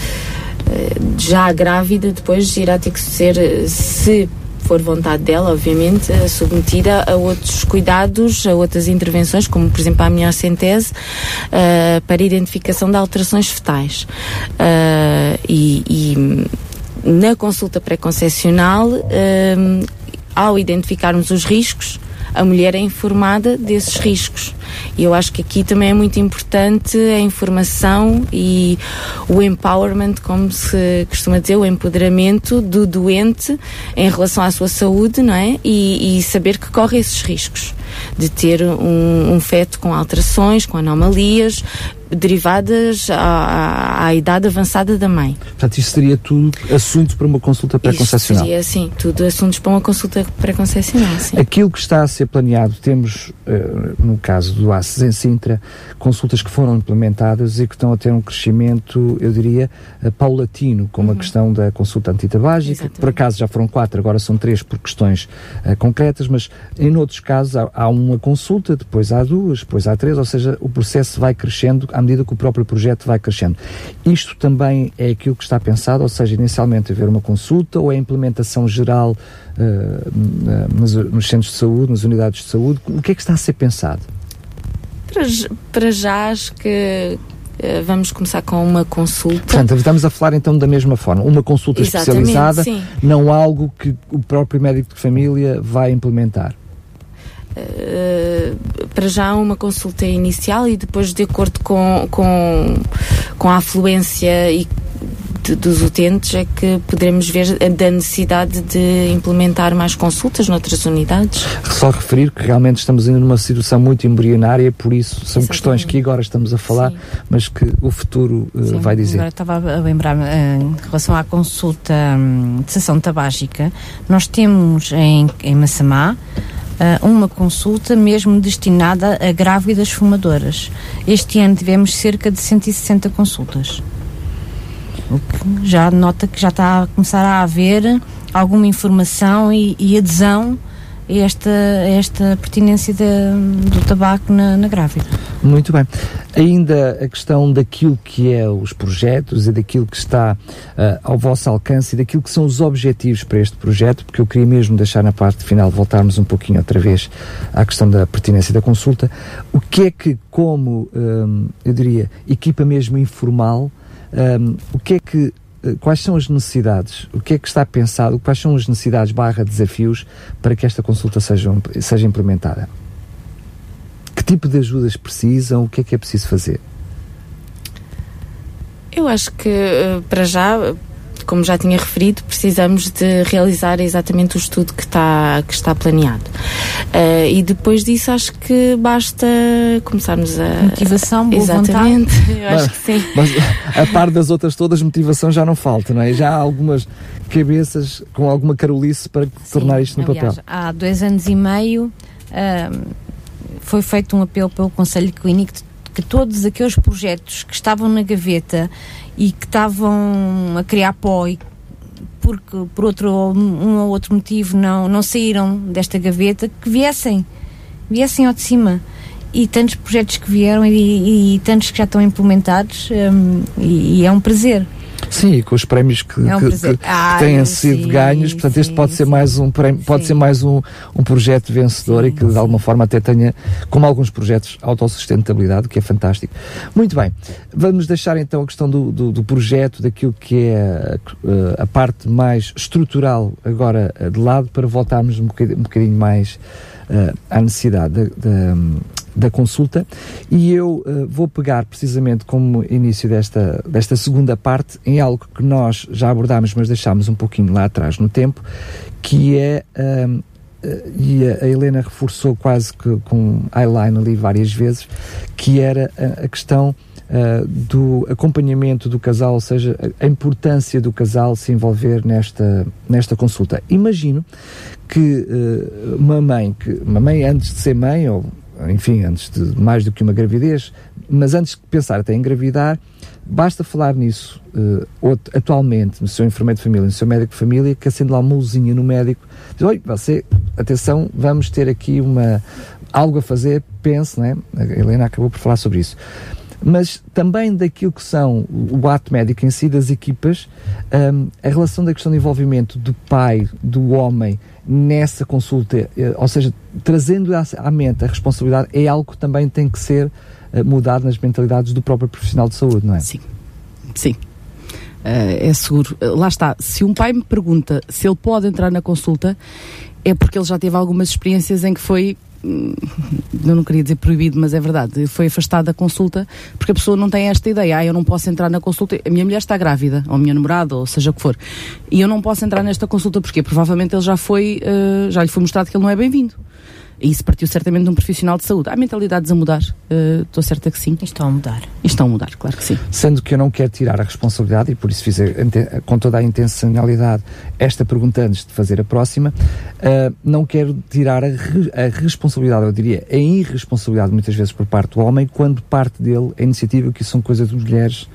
já grávida, depois irá ter que ser, se for vontade dela, obviamente, submetida a outros cuidados, a outras intervenções, como por exemplo a amniocentese, uh, para identificação de alterações fetais. Uh, e, e, na consulta pré-concepcional, uh, ao identificarmos os riscos, a mulher é informada desses riscos. E eu acho que aqui também é muito importante a informação e o empowerment, como se costuma dizer, o empoderamento do doente em relação à sua saúde, não é? E, e saber que corre esses riscos de ter um, um feto com alterações, com anomalias, derivadas à, à, idade avançada da mãe. Portanto, isso seria tudo assunto para uma consulta pré-concepcional? Seria, sim, tudo assuntos para uma consulta pré-concepcional, Aquilo que está a ser planeado, temos, uh, no caso do ACES em Sintra, consultas que foram implementadas e que estão a ter um crescimento, eu diria, uh, paulatino, como uhum. a questão da consulta antitabágica, por acaso já foram quatro, agora são três por questões uh, concretas, mas em outros casos há, há uma consulta, depois há duas, depois há três, ou seja, o processo vai crescendo à medida que o próprio projeto vai crescendo. Isto também é aquilo que está pensado, ou seja, inicialmente haver uma consulta ou a implementação geral uh, nos, nos, centros de saúde, nas unidades de saúde? O que é que está a ser pensado? Para, para já acho que uh, vamos começar com uma consulta. Portanto, estamos a falar então da mesma forma, uma consulta Exatamente, especializada, sim. não algo que o próprio médico de família vai implementar. Uh, para já uma consulta inicial e depois de acordo com, com, com a afluência e de, dos utentes é que poderemos ver da necessidade de implementar mais consultas noutras unidades. Só referir que realmente estamos ainda numa situação muito embrionária, por isso são Exatamente. questões que agora estamos a falar, Sim. mas que o futuro uh, vai dizer. Agora estava a lembrar em relação à consulta hum, de sessão tabágica, nós temos em, em Massamá uh, uma consulta mesmo destinada a grávidas fumadoras. Este ano tivemos cerca de 160 consultas. O que já nota que já está a começar a haver alguma informação e, e adesão esta, esta pertinência de, do tabaco na, na, grávida. Muito bem. Ainda a questão daquilo que é os projetos e daquilo que está uh, ao vosso alcance e daquilo que são os objetivos para este projeto, porque eu queria mesmo deixar na parte final, voltarmos um pouquinho outra vez à questão da pertinência da consulta. O que é que, como, um, eu diria, equipa mesmo informal, um, o que é que eh, quais são as necessidades, o que é que está pensado, quais são as necessidades barra desafios para que esta consulta seja, seja implementada? Que tipo de ajudas precisam? O que é que é preciso fazer? Eu acho que eh, para já como já tinha referido, precisamos de realizar exatamente o estudo que está, que está planeado. Uh, e depois disso, acho que basta começarmos a. Motivação, boa Exatamente, vontade. (laughs) eu acho que sim. Mas a par das outras todas, motivação já não falta, não é? Já há algumas cabeças com alguma carolice para sim, tornar isto no aliás, papel. Há dois anos e meio foi feito um apelo pelo Conselho Clínico de que todos aqueles projetos que estavam na gaveta e que estavam a criar pó e porque por outro um ou outro motivo não não saíram desta gaveta que viessem viessem ao de cima. E tantos projetos que vieram e, e, e tantos que já estão implementados um, e, e é um prazer Sim, e com os prémios que, é um que, que, que têm sido sim, ganhos, portanto sim, este pode sim. ser mais um prémio, pode ser mais um, um projeto vencedor e que de alguma forma até tenha, como alguns projetos, autossustentabilidade, que é fantástico. Muito bem, vamos deixar então a questão do, do, do projeto, daquilo que é a, a, parte mais estrutural agora de lado, para voltarmos um bocadinho, um bocadinho mais uh, à necessidade da, da consulta e eu uh, vou pegar precisamente como início desta, desta segunda parte em algo que nós já abordámos, mas deixámos um pouquinho lá atrás no tempo, que é. Uh, e a Helena reforçou quase que com eyeline ali várias vezes, que era a questão Uh, do acompanhamento do casal, ou seja, a, importância do casal se envolver nesta, nesta consulta. Imagino que uh, uma mãe, que uma mãe antes de ser mãe, ou enfim, antes de mais do que uma gravidez, mas antes de pensar até em engravidar, basta falar nisso uh, atualmente no seu enfermeiro de família, no seu médico de família, que acende lá uma luzinha no médico, diz, oi, você, atenção, vamos ter aqui uma, algo a fazer, pense, né? A Helena acabou por falar sobre isso mas também daquilo que são o ato médico em si, das equipas, um, a relação da questão de envolvimento do pai, do homem, nessa consulta, eh, ou seja, trazendo à mente a responsabilidade, é algo que também tem que ser eh, mudado nas mentalidades do próprio profissional de saúde, não é? Sim, sim. Uh, é seguro. lá está. Se um pai me pergunta se ele pode entrar na consulta, é porque ele já teve algumas experiências em que foi eu não queria dizer proibido, mas é verdade, foi afastado da consulta porque a pessoa não tem esta ideia, ah, eu não posso entrar na consulta, a minha mulher está grávida, ou a minha namorada, ou seja o que for, e eu não posso entrar nesta consulta porque provavelmente ele já foi, uh, já lhe foi mostrado que ele não é bem-vindo. E isso partiu certamente de um profissional de saúde. Há mentalidades a mudar, uh, estou certa que sim. Estão a mudar. Estão a mudar, claro que sim. Sendo que eu não quero tirar a responsabilidade, e por isso fiz com toda a intencionalidade esta pergunta antes de fazer a próxima, uh, não quero tirar a, re, a, responsabilidade, eu diria a irresponsabilidade muitas vezes por parte do homem, quando parte dele a iniciativa que são coisas de mulheres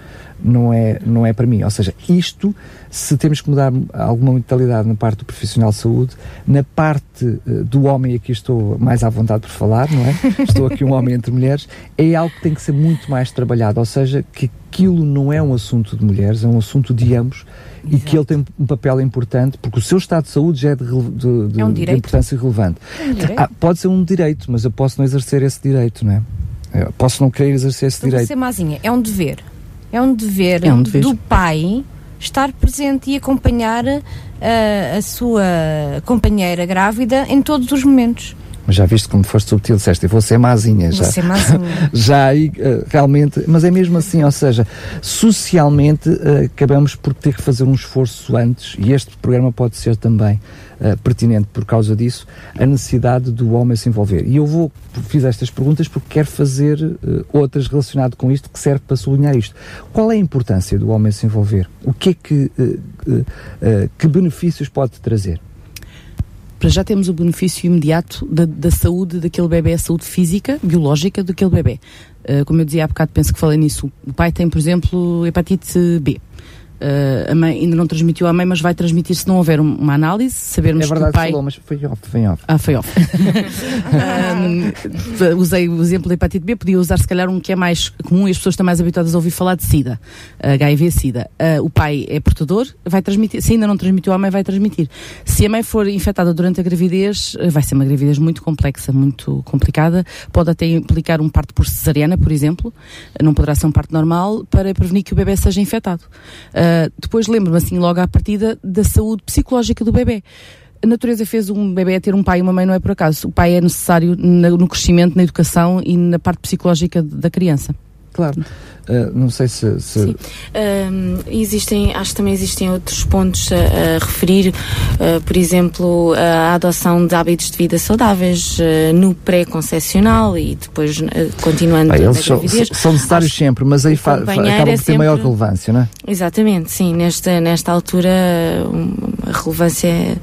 não é, não é para mim. Ou seja, isto, se temos que mudar alguma mentalidade na parte do profissional de saúde, na parte uh, do homem, aqui estou mais à vontade por falar, não é? (laughs) Estou aqui um homem entre mulheres, é algo que tem que ser muito mais trabalhado. Ou seja, que aquilo não é um assunto de mulheres, é um assunto de ambos Exato. e que ele tem um papel importante, porque o seu estado de saúde já é de, de, de, é um de importância relevante. É um ah, pode ser um direito, mas eu posso não exercer esse direito, não é? Eu posso não querer exercer esse direito. Ser mazinha, é um dever é um dever, é um dever. do pai estar presente e acompanhar uh, a sua companheira grávida em todos os momentos. Mas já viste como foste subtil, disseste, vou ser mazinha. Vou já, ser mazinha. (laughs) já aí, uh, realmente, mas é mesmo assim, ou seja, socialmente uh, acabamos por ter que fazer um esforço antes, e este programa pode ser também uh, pertinente por causa disso, a necessidade do homem se envolver. E eu vou, fiz estas perguntas porque quero fazer uh, outras relacionadas com isto que serve para sublinhar isto. Qual é a importância do homem se envolver? O que é que, uh, que benefícios pode trazer? Para já temos o benefício imediato da, da saúde daquele bebê, a saúde física, biológica daquele bebê. como eu dizia há bocado, penso que falei nisso. O pai tem, por exemplo, hepatite B Uh, a mãe ainda não transmitiu à mãe, mas vai transmitir se não houver uma análise, sabermos é verdade, que o pai... falou, mas foi off, foi off. Ah, foi off. (laughs) um, usei o exemplo da hepatite B, podia usar se calhar um que é mais comum e as pessoas estão mais habituadas a ouvir falar de SIDA, HIV-SIDA. Uh, o pai é portador, vai transmitir, se ainda não transmitiu à mãe, vai transmitir. Se a mãe for infectada durante a gravidez, vai ser uma gravidez muito complexa, muito complicada, pode até implicar um parto por cesariana, por exemplo, não poderá ser um parto normal, para prevenir que o bebê seja infectado. Uh, ah, depois lembro-me assim logo à partida da saúde psicológica do bebê. A natureza fez um bebê ter um pai e uma mãe, não é por acaso. O pai é necessário no crescimento, na educação e na parte psicológica da criança. Claro. Uh, não sei se. se... Sim. Um, existem, acho que também existem outros pontos a, a referir, uh, por exemplo, a adoção de hábitos de vida saudáveis uh, no pré-concepcional e depois continuando Bem, eles são, são, necessários acho sempre, mas aí acabam é por ter sempre... maior relevância, não é? Exatamente, sim. Nesta, nesta altura, a relevância. É,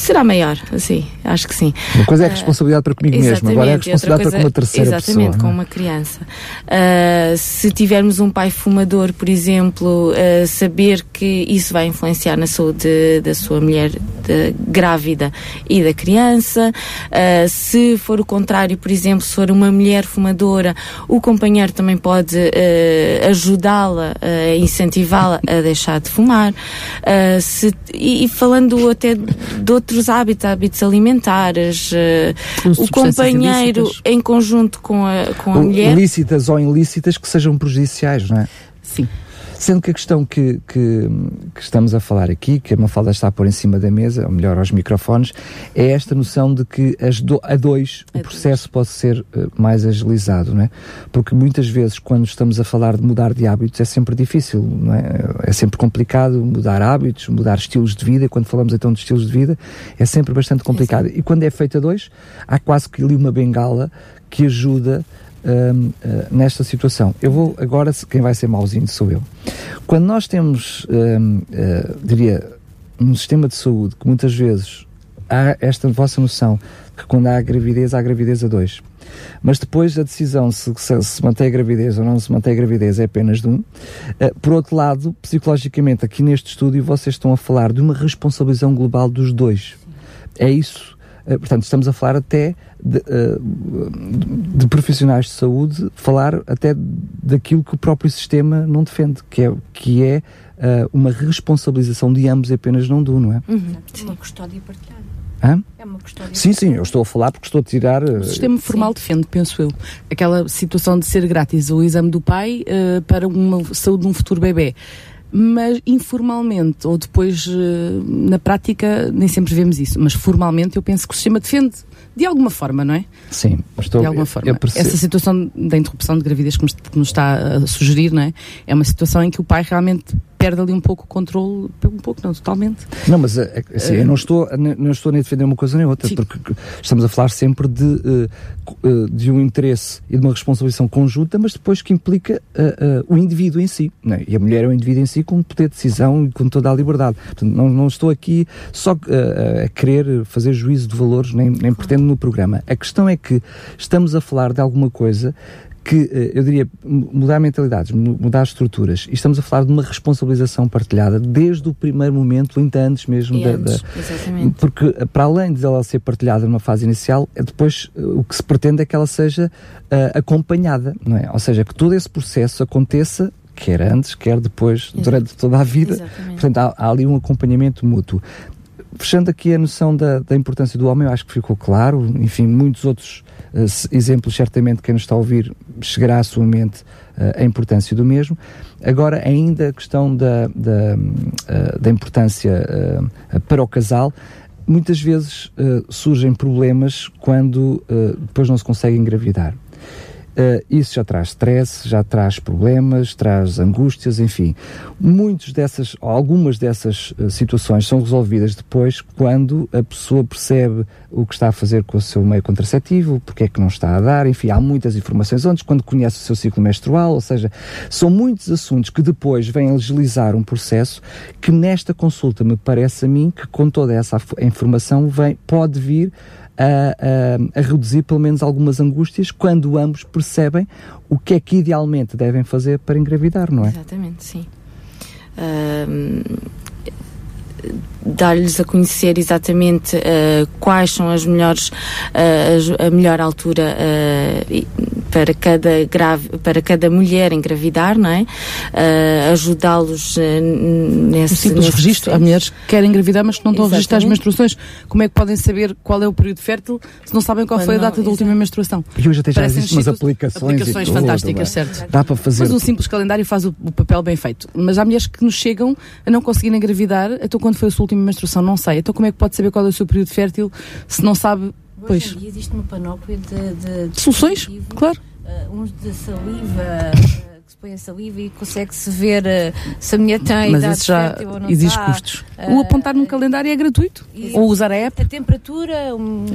será maior, sim, acho que sim. Uma coisa é a responsabilidade para comigo mesmo, agora é a responsabilidade coisa, para com uma terceira exatamente, pessoa. Exatamente, com uma criança. Uh, se tivermos um pai fumador, por exemplo, uh, saber que isso vai influenciar na saúde da sua mulher de, grávida e da criança. Uh, se for o contrário, por exemplo, se for uma mulher fumadora, o companheiro também pode ajudá-la, incentivá-la a deixar de fumar. se, e, e falando até de outros hábitos, hábitos alimentares, uh, o companheiro em conjunto com a, com a mulher. Lícitas ou ilícitas que sejam prejudiciais, não é? Sim. Sendo que a questão que, que, que, estamos a falar aqui, que a Mafalda está a pôr em cima da mesa, ou melhor, aos microfones, é esta noção de que as do, a dois a o processo dois. pode ser uh, mais agilizado, não é? Porque muitas vezes, quando estamos a falar de mudar de hábitos, é sempre difícil, não é? É sempre complicado mudar hábitos, mudar estilos de vida. Quando falamos então de estilos de vida, é sempre bastante complicado. E quando é feito a dois, há quase que ali uma bengala que ajuda uh, nesta situação. Eu vou agora, quem vai ser mauzinho sou eu. Quando nós temos, uh, diria, um sistema de saúde que muitas vezes há esta vossa noção que quando há gravidez, há gravidez a dois. Mas depois a decisão se, se, se mantém a gravidez ou não se mantém a gravidez é apenas de um. Uh, por outro lado, psicologicamente, aqui neste estúdio, vocês estão a falar de uma responsabilização global dos dois. É isso eh, portanto, estamos a falar até de, eh, de, profissionais de saúde, falar até daquilo que o próprio sistema não defende, que é, que é uh, uma responsabilização de ambos e apenas não do, não é? Uhum. Uma custódia partilhada. Hã? É uma custódia sim, sim, eu estou a falar porque estou a tirar. O sistema formal sim. defende, penso eu, aquela situação de ser grátis o exame do pai uh, para uma saúde de um futuro bebê mas informalmente, ou depois eh, na prática, nem sempre vemos isso, mas formalmente eu penso que o sistema defende de alguma forma, não é? Sim, estou, de alguma forma. Essa situação da interrupção de gravidez que nos está a sugerir, não é? É uma situação em que o pai realmente perde ali um pouco o controle, um pouco não, totalmente. Não, mas eh, assim, eu não estou, não estou nem a defender uma coisa nem outra, Sim. porque estamos a falar sempre de, uh, de um interesse e de uma responsabilização conjunta, mas depois que implica o indivíduo em si, é? e a mulher é o indivíduo em si com poder de decisão e com toda a liberdade. Portanto, não, não estou aqui só a querer fazer juízo de valores, nem, nem pretendo no programa. A questão é que estamos a falar de alguma coisa que, eh, eu diria, mudar mentalidades, mudar estruturas. E estamos a falar de uma responsabilização partilhada desde o primeiro momento, ainda antes mesmo e da, antes, da, Exatamente. Porque, eh, para além de ela ser partilhada numa fase inicial, é depois eh, o que se pretende é que ela seja uh, acompanhada, não é? Ou seja, que todo esse processo aconteça quer antes, quer depois, durante toda a vida. Exatamente. Portanto, há, há ali um acompanhamento mútuo fechando aqui a noção da, da, importância do homem, eu acho que ficou claro. Enfim, muitos outros exemplos, certamente, quem nos está a ouvir chegará à sua mente uh, a importância do mesmo. Agora, ainda a questão da, da, uh, da importância para o casal. Muitas vezes surgem problemas quando depois não se consegue engravidar. Uh, isso já traz stress, já traz problemas, traz angústias, enfim. Muitas dessas, algumas dessas uh, situações são resolvidas depois quando a pessoa percebe o que está a fazer com o seu meio contraceptivo, porque é que não está a dar, enfim, há muitas informações antes, quando conhece o seu ciclo menstrual, ou seja, são muitos assuntos que depois vêm agilizar um processo que nesta consulta me parece a mim que com toda essa informação vem, pode vir a, a, a, reduzir pelo menos algumas angústias quando ambos percebem o que é que idealmente devem fazer para engravidar, não é? Exatamente, sim. Um, dar-lhes a conhecer exatamente uh, quais são as melhores uh, a melhor altura uh, para cada grave, para cada mulher engravidar, não é? Ajudá-los nesse um simples nesse registro. Há mulheres que querem engravidar, mas que não estão exatamente. a registrar as menstruações. Como é que podem saber qual é o período fértil se não sabem qual Quando foi a data não, da última menstruação? E hoje até já existem umas aplicações. Aplicações tudo, fantásticas, é? certo? Dá para fazer. Mas um simples calendário faz o, o papel bem feito. Mas há mulheres que nos chegam a não conseguirem engravidar, então quando foi a sua última menstruação, não sei. Então como é que pode saber qual é o seu período fértil se não sabe? Pois. Hoje em dia existe uma panóplia de, de, de soluções, claro. Uh, uns de saliva, uh, que se põe a saliva e consegue-se ver uh, se a mulher tem Mas isso já exige tá. custos. o apontar num calendário é gratuito. Ou usar a app. A temperatura, um,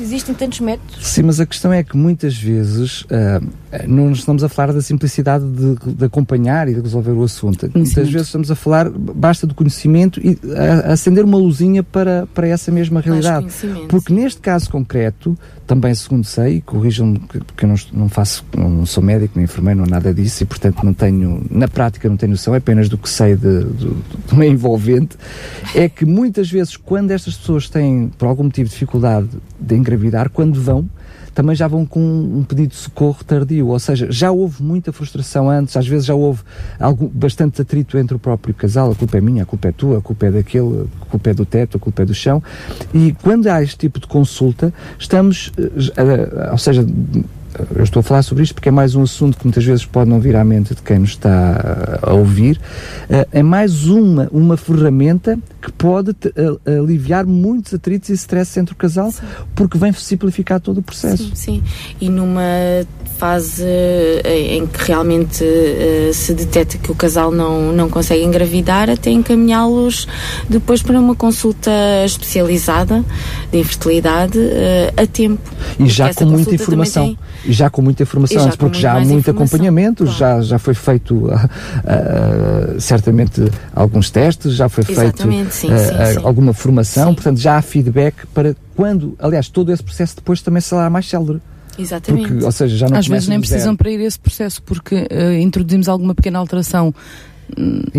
existem tantos métodos. Sim, mas a questão é que muitas vezes eh, não estamos a falar da simplicidade de, de acompanhar e de resolver o assunto. Muitas vezes estamos a falar, basta do conhecimento e a, a acender uma luzinha para, para essa mesma realidade. Porque neste caso concreto, também segundo sei, corrijam-me porque eu não, não faço, não sou médico, nem enfermeiro, não nada disso e portanto não tenho, na prática não tenho noção, é apenas do que sei de, de, de uma envolvente, é que muitas vezes quando estas pessoas têm, por algum motivo, dificuldade de engravidar, quando vão, também já vão com um pedido de socorro tardio, ou seja, já houve muita frustração antes, às vezes já houve algo, bastante atrito entre o próprio casal, a culpa é minha, a culpa é tua, a culpa é daquele, a culpa é do teto, a culpa é do chão, e quando há este tipo de consulta, estamos, uh, uh, ou seja, eu estou a falar sobre isto porque é mais um assunto que muitas vezes pode não vir à mente de quem nos está a ouvir. É mais uma, uma ferramenta que pode aliviar muitos atritos e stress entre o casal, sim. porque vem simplificar todo o processo. Sim, sim. E numa fase eh, em que realmente uh, se detecta que o casal não, não consegue engravidar, até encaminhá-los depois para uma consulta especializada de infertilidade uh, a tempo. E já com muita informação. Tem... E já com muita informação antes, porque já há muito acompanhamento, claro. já, já foi feito uh, (laughs) certamente alguns testes, já foi Exatamente, feito sim, sim, sim. alguma formação, portanto já há feedback para quando, aliás, todo esse processo depois também será mais célere. Exatamente. Porque, ou seja, já não Às vezes nem precisam para ir esse processo, porque uh, introduzimos alguma pequena alteração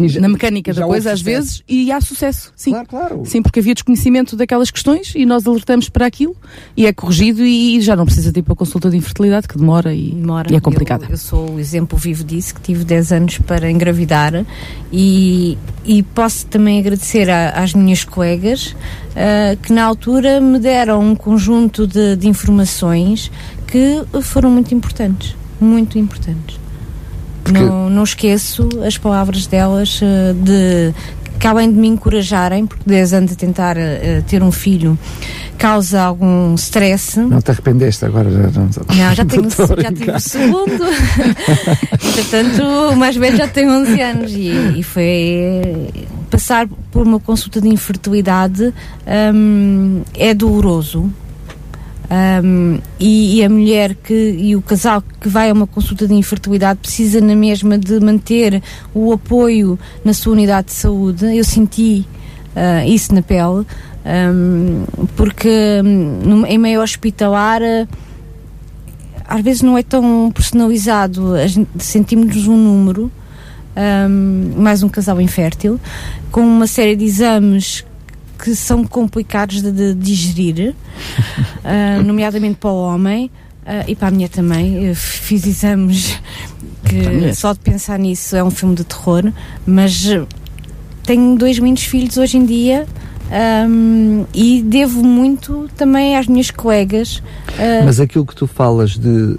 já, na mecânica da coisa às vezes e há sucesso. Sim. Claro, claro. Sim, porque havia desconhecimento daquelas questões e nós alertamos para aquilo e é corrigido e já não precisa de ir para a consulta de infertilidade que demora e, demora. e é complicada. Eu, eu, sou o exemplo vivo disso, que tive 10 anos para engravidar e, e posso também agradecer a, às minhas colegas uh, que na altura me deram um conjunto de, de informações que foram muito importantes. Muito importantes. Porque... Não, não esqueço as palavras delas uh, de que além de me encorajarem, porque 10 anos a tentar uh, ter um filho causa algum stress. Não te arrependeste agora? Já não, não já, (laughs) tenho, já tive o segundo. (laughs) Entretanto, o mais velho já tem 11 anos e, e foi passar por uma consulta de infertilidade um, é doloroso um, e, e, a mulher que e o casal que vai a uma consulta de infertilidade precisa na mesma de manter o apoio na sua unidade de saúde. Eu senti uh, isso na pele, um, porque um, em meio hospitalar uh, às vezes não é tão personalizado, sentimos um número. Mais um casal infértil, com uma série de exames que são complicados de, de digerir, uh, (laughs) nomeadamente para o homem uh, e para a mulher também. Eu fiz exames que só de pensar nisso é um filme de terror, mas tenho dois meninos filhos hoje em dia um, e devo muito também às minhas colegas. Uh, Mas aquilo que tu falas de,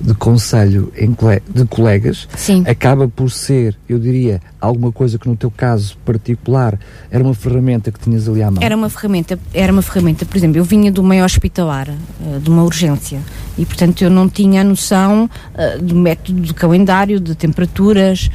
de conselho em, de colegas sim. acaba por ser, eu diria, alguma coisa que no teu caso particular era uma ferramenta que tinhas ali à mão? Era uma ferramenta, era uma ferramenta, por exemplo, eu vinha do meio hospitalar, uh, de uma urgência, e portanto eu não tinha a noção uh, do método do calendário, de temperaturas,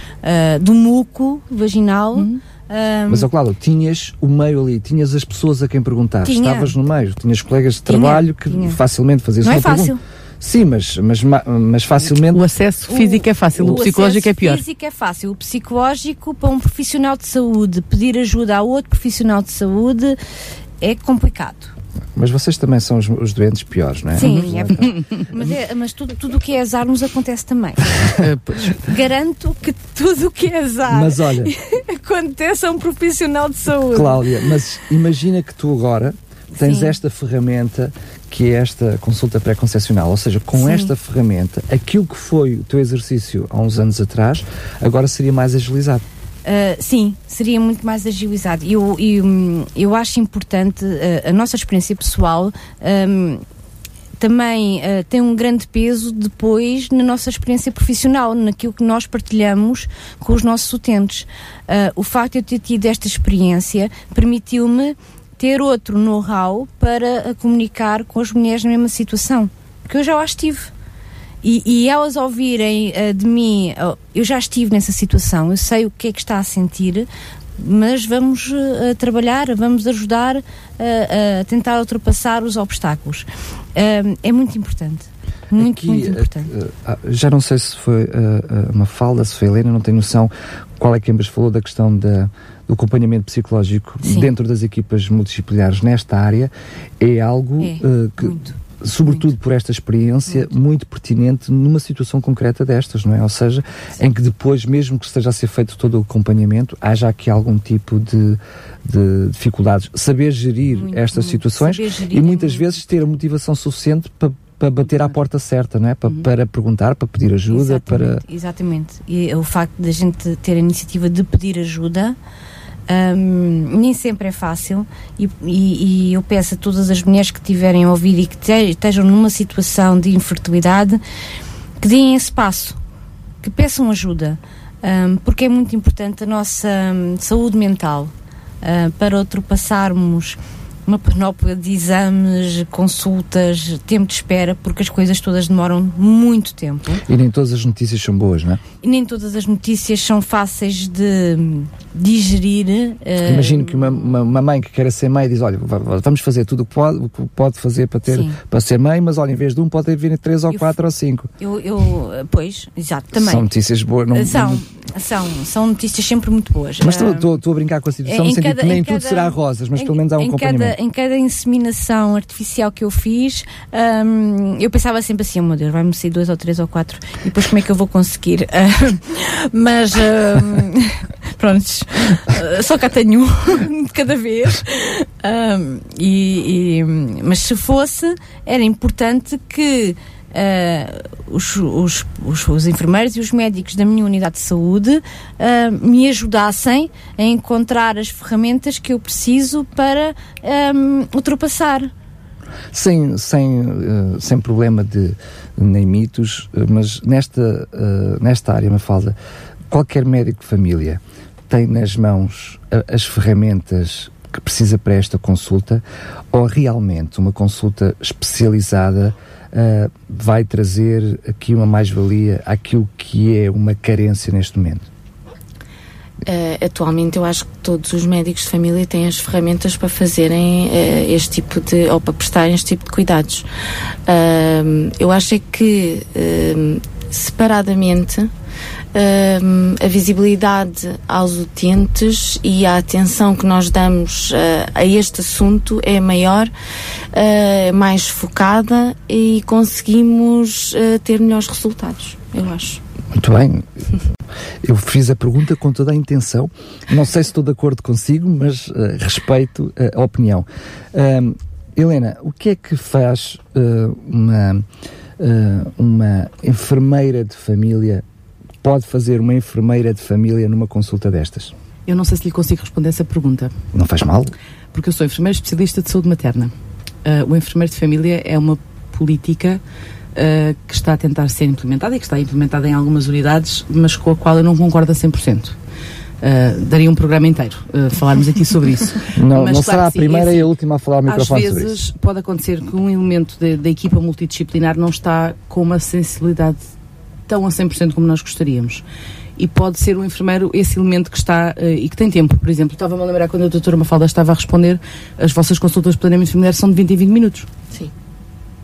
do muco vaginal. Hum um, Mas, ó, claro, tinhas o meio ali, tinhas as pessoas a quem perguntar, tinha. estavas no meio, tinhas colegas de tinha, trabalho que tinha. facilmente fazias Não é fácil. Pergunta. Sim, mas, mas, mas facilmente. O acesso físico o, é fácil, o, o psicológico é pior. O físico é fácil, o psicológico para um profissional de saúde pedir ajuda a outro profissional de saúde é complicado. Mas vocês também são os, os doentes piores, não é? Sim, é mas, é, mas tudo, tudo o que é azar nos acontece também. (laughs) Garanto que tudo o que é azar mas olha, (laughs) acontece a um profissional de saúde. Cláudia, mas imagina que tu agora tens Sim. esta ferramenta que é esta consulta pré-concepcional, ou seja, com Sim. esta ferramenta, aquilo que foi o teu exercício há uns anos atrás, agora seria mais agilizado. Uh, sim, seria muito mais agilizado. Eu, eu, eu acho importante uh, a nossa experiência pessoal. Um, também uh, tem um grande peso depois na nossa experiência profissional, naquilo que nós partilhamos com os nossos utentes. O facto de eu ter tido esta experiência permitiu-me ter outro know-how para comunicar com as mulheres na mesma situação, porque eu já lá estive. E, e elas ouvirem uh, de mim, uh, eu já estive nessa situação, eu sei o que é que está a sentir, mas vamos uh, trabalhar, vamos ajudar a tentar ultrapassar os obstáculos. é muito importante. Muito, Aqui, muito importante. uh, já não sei se foi uma falda, se foi a Helena, não tenho noção qual é que ambas falou da questão da, do acompanhamento psicológico Sim. dentro das equipas multidisciplinares nesta área. É algo É, que, muito. Sobretudo muito. por esta experiência, muito. pertinente numa situação concreta destas, não é? Ou seja, em que depois, mesmo que esteja a ser feito todo o acompanhamento, haja aqui algum tipo de, de dificuldades. Saber gerir Muito, estas muito. situações gerir e é muitas muito. vezes ter a motivação suficiente para para bater à porta certa, não é? Para, para perguntar, para pedir ajuda, para Exatamente, exatamente. E o facto de a gente ter a iniciativa de pedir ajuda hum, nem sempre é fácil e, e- e eu peço a todas as mulheres que tiverem a ouvir e que te- estejam numa situação de infertilidade que deem esse passo, que peçam ajuda, hum, porque é muito importante a nossa hum, saúde mental hum, para ultrapassarmos uma panóplia de exames, consultas, tempo de espera, porque as coisas todas demoram muito tempo. e nem todas as notícias são boas, não é? E nem todas as notícias são fáceis de digerir. eh, Imagino que uma, uma, uma mãe que queira ser mãe diz, olha, va- va- vamos fazer tudo o que pode, o que pode fazer para, ter, Sim. para ser mãe, mas olha, em vez de um pode vir três ou Eu quatro ou cinco. Eu, eu, pois, exato, também. São notícias boas. Não, são, são, são notícias sempre muito boas. Mas Ah, estou estou a brincar com a situação, no sentido cada- que nem em tudo cada- será rosas, mas em- pelo menos há um acompanhamento. cada, em cada inseminação artificial que eu fiz, hum, eu pensava sempre assim: oh, meu Deus, vai-me sair dois ou três ou quatro, e depois como é que eu vou conseguir? Ah, (laughs) mas, hum, (laughs) pronto, ah, só cá tenho um (laughs) de cada vez. Hum, e, e- mas se fosse, era importante que. Ah, os, os, os, os enfermeiros e os médicos da minha unidade de saúde ah, me ajudassem a encontrar as ferramentas que eu preciso para ahm, ultrapassar. sem, sem, eh, sem problema de nem mitos, eh, mas nesta, eh, nesta área, Mafalda, qualquer médico de família tem nas mãos as ferramentas que precisa para esta consulta ou realmente uma consulta especializada eh, vai trazer aqui uma mais-valia àquilo que é uma carência neste momento? Eh, atualmente eu acho que todos os médicos de família têm as ferramentas para fazerem eh, este tipo de ou para prestarem este tipo de cuidados. Ahm, eu acho é que separadamente a visibilidade aos utentes e a atenção que nós damos eh, a este assunto é maior, eh, mais focada e conseguimos eh, ter melhores resultados, eu acho. Muito bem. Eu fiz a pergunta com toda a intenção. Não sei se estou de acordo consigo, mas respeito a opinião. Helena, o que é que faz uma, uma enfermeira de família? Pode fazer uma enfermeira de família numa consulta destas? Eu não sei se lhe consigo responder essa pergunta, Não faz mal? porque eu sou enfermeira especialista de saúde materna. Ah, o enfermeiro de família é uma política ah, que está a tentar ser implementada e que está implementada em algumas unidades, mas com a qual eu não concordo a 100%. Ah, daria um programa inteiro ah, falarmos aqui sobre isso. (laughs) Não, Mas não claro será a sim, primeira é assim, e a última a falar ao Às microfone sobre vezes pode acontecer que um elemento da equipa multidisciplinar não está com uma sensibilidade tão a 100% como nós gostaríamos. E pode ser o enfermeiro esse elemento que está eh, e que tem tempo. Por exemplo, estava-me a lembrar quando a doutora Mafalda estava a responder, as vossas consultas de planeamento familiar são de 20 em 20 minutos. Sim.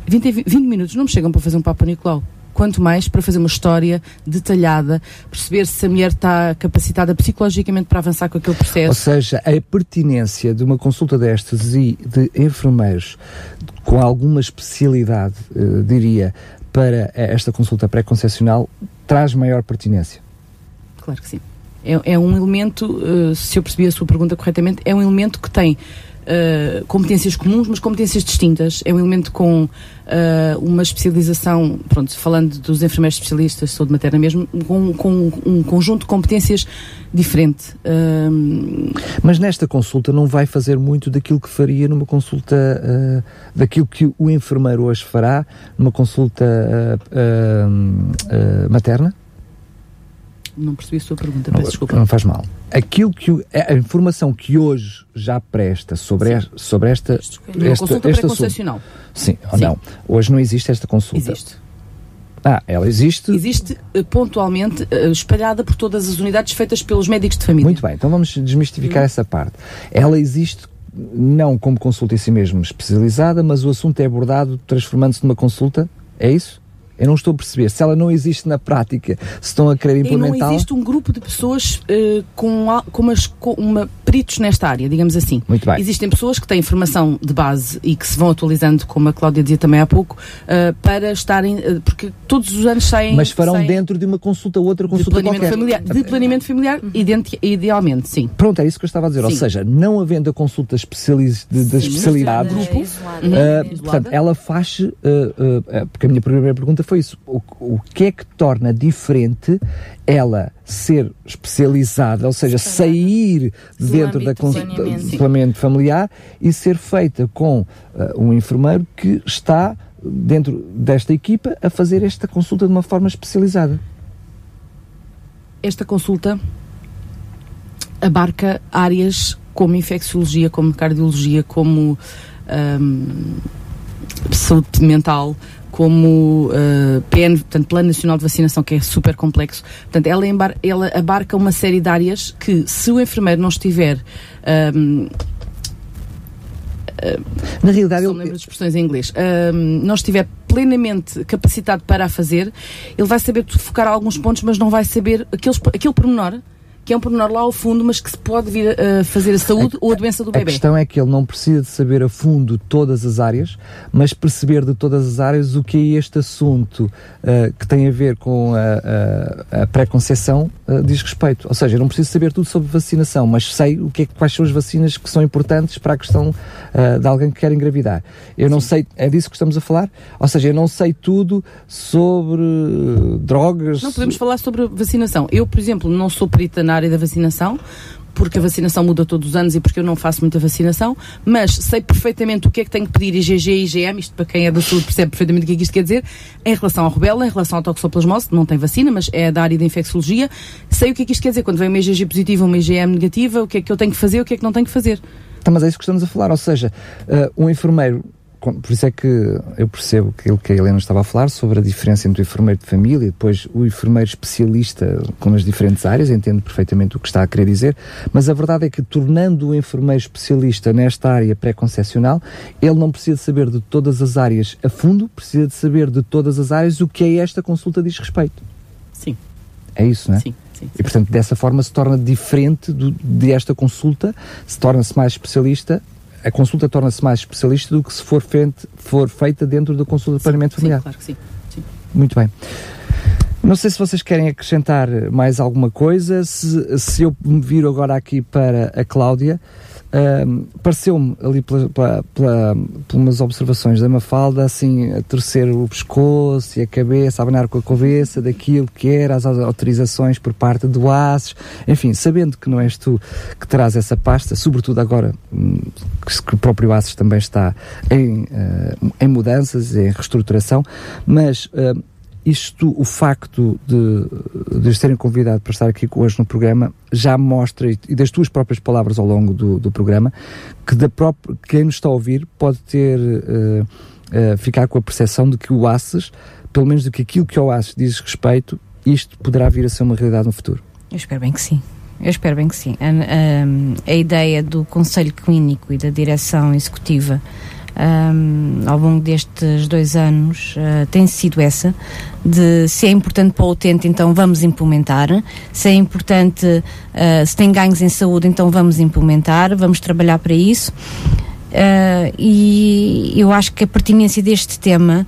20, em 20 minutos não me chegam para fazer um papo Nicolau. Quanto mais para fazer uma história detalhada, perceber se a mulher está capacitada psicologicamente para avançar com aquele Ou processo. seja, a pertinência de uma consulta destas e de enfermeiros com alguma especialidade, eh, diria, para esta consulta pré-concepcional traz maior pertinência. Claro que sim. É, é um elemento, eh, se eu percebi a sua pergunta corretamente, é um elemento que tem eh, competências comuns, mas competências distintas. É um elemento com eh, uma especialização, pronto, falando dos enfermeiros especialistas de saúde materna mesmo, com, com um conjunto de competências diferente. Ahm, Mas nesta consulta não vai fazer muito daquilo que faria numa consulta, daquilo que o enfermeiro hoje fará numa consulta materna? Não percebi a sua pergunta, peço desculpa. Não faz mal. Aquilo que o- a informação que hoje já presta sobre, es- sobre esta, Numa esta, consulta assunto. pré-concepcional. Sim ou Sim. não? Hoje não existe esta consulta. Existe. Ah, ela existe. Existe eh, pontualmente eh, espalhada por todas as unidades feitas pelos médicos de família. Muito bem, então vamos desmistificar essa parte. Ela existe não como consulta em si mesmo especializada, mas o assunto é abordado transformando-se numa consulta. É isso? Eu não estou a perceber. Se ela não existe na prática, se estão a querer implementá-la... E não existe um grupo de pessoas uh, com, com, umas, com uma, peritos nesta área, digamos assim. Muito bem. Existem pessoas que têm formação de base e que se vão atualizando, como a Cláudia dizia também há pouco, uh, para estarem... Uh, porque todos os anos saem... Mas farão saem dentro de uma consulta, outra consulta de planeamento qualquer. familiar. De planeamento familiar, idealmente, sim. Pronto, é isso que eu estava a dizer. Sim. Ou seja, não havendo a consulta especializ, de, de especialidade, grupo, é portanto, ela faz... porque a minha primeira pergunta foi isso. O, o que é que torna diferente ela ser especializada, ou seja, sair dentro da do planeamento familiar e ser feita com uh, um enfermeiro que está dentro desta equipa a fazer esta consulta de uma forma especializada? Esta consulta abarca áreas como infecciologia, como cardiologia, como um, saúde mental, como uh, PN, portanto, Plano Nacional de Vacinação, que é super complexo. Portanto, ela, embar ela abarca uma série de áreas que, se o enfermeiro não estiver. Um, uh, Na realidade, eu lembro de expressões em inglês. Uh, não estiver plenamente capacitado para a fazer, ele vai saber focar alguns pontos, mas não vai saber aqueles, aquele pormenor que é um pormenor lá ao fundo, mas que se pode vir a fazer a saúde a, ou a doença do bebê. A questão é que ele não precisa de saber a fundo todas as áreas, mas perceber de todas as áreas o que é este assunto uh, que tem a ver com a, a, a pré-conceição uh, diz respeito. Ou seja, eu não preciso saber tudo sobre vacinação, mas sei o que é, quais são as vacinas que são importantes para a questão uh, de alguém que quer engravidar. Eu não Sim. sei, é disso que estamos a falar? Ou seja, eu não sei tudo sobre drogas. Não podemos falar sobre vacinação. Eu, por exemplo, não sou perita na área da vacinação, porque a vacinação muda todos os anos e porque eu não faço muita vacinação, mas sei perfeitamente o que é que tenho que pedir IgG e IgM, isto para quem é da saúde percebe perfeitamente o que é que isto quer dizer, em relação à rubela, em relação à toxoplasmose, não tem vacina, mas é da área da infecciologia, sei o que é que isto quer dizer, quando vem uma IgG positiva ou uma IgM negativa, o que é que eu tenho que fazer, o que é que não tenho que fazer. Então, mas é isso que estamos a falar, ou seja, uh, um enfermeiro por isso é que eu percebo aquilo que a Helena estava a falar sobre a diferença entre o enfermeiro de família e depois o enfermeiro especialista com as diferentes áreas, entendo perfeitamente o que está a querer dizer, mas a verdade é que tornando o enfermeiro especialista nesta área pré-concepcional, ele não precisa saber de todas as áreas a fundo, precisa de saber de todas as áreas o que é esta consulta diz respeito. Sim. É isso, não é? Sim. Sim, e portanto dessa forma se torna diferente do, desta consulta, se torna-se mais especialista a consulta torna-se mais especialista do que se for, for feita dentro da consulta de planeamento familiar. Sim, claro que sim. sim. Muito bem. Não sei se vocês querem acrescentar mais alguma coisa. Se, se eu me viro agora aqui para a Cláudia, um, pareceu-me ali pela, pela, pela, pelas observações da Mafalda assim a torcer o pescoço e a cabeça, a abanar com a cabeça daquilo que era as autorizações por parte do ASES, enfim, sabendo que não és tu que traz essa pasta, sobretudo agora hum, que, o próprio ASES também está em, uh, em mudanças, em reestruturação, mas uh, isto, o facto de, de terem convidado para estar aqui hoje no programa, já mostra, e das tuas próprias palavras ao longo do, do programa, que da própria, quem nos está a ouvir pode ter, uh, uh, ficar com a percepção de que o ACES, pelo menos de que aquilo que o ACES diz respeito, isto poderá vir a ser uma realidade no futuro. Eu espero bem que sim. Eu espero bem que sim. A, a, a ideia do Conselho Clínico e da Direção Executiva um, ao longo destes dois anos uh, tem sido essa, de se é importante para o utente, então vamos implementar, se é importante, uh, se tem ganhos em saúde, então vamos implementar, vamos trabalhar para isso. Uh, e eu acho que a pertinência deste tema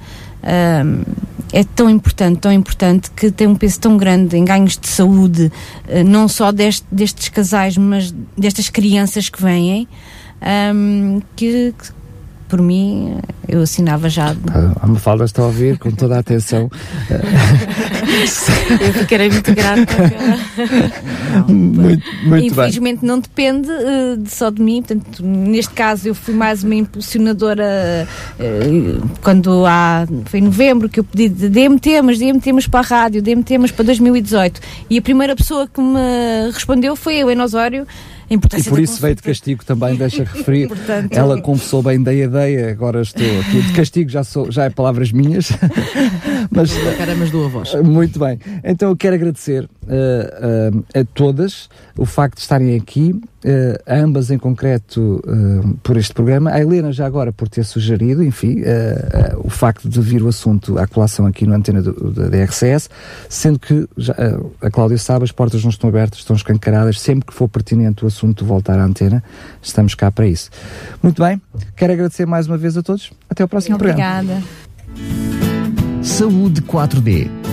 é tão importante, tão importante que tem um peso tão grande em ganhos de saúde, não só deste, destes casais, mas destas crianças que vêm, um, que, por mim, eu assinava já. Ah, a Mafalda está a ouvir com toda a atenção. eu ficarei muito grata. Não, muito, muito Infelizmente bem. não depende uh, de só de mim. Portanto, neste caso eu fui mais uma impulsionadora uh, quando há. Foi em novembro que eu pedi dê-me temas, dê-me temas para a rádio, dê-me temas para 2018. E a primeira pessoa que me respondeu foi eu, em Osório e por isso veio de castigo também, deixa (laughs) referir. Portanto, Ela confessou bem da ideia, agora estou aqui. De castigo já, sou, já é palavras minhas. (laughs) mas, Caramas do avós. Muito bem. Então eu quero agradecer uh, uh, a todas o facto de estarem aqui, ambas em concreto por este programa. A Helena, já agora, por ter sugerido, enfim, o facto de vir o assunto à colação aqui no antena do, da DRCS, sendo que já, a Cláudia sabe, as portas não estão abertas, estão escancaradas. Sempre que for pertinente o assunto voltar à antena, estamos cá para isso. Muito bem, quero agradecer mais uma vez a todos. Até ao próximo Obrigada. programa. Obrigada. Saúde 4D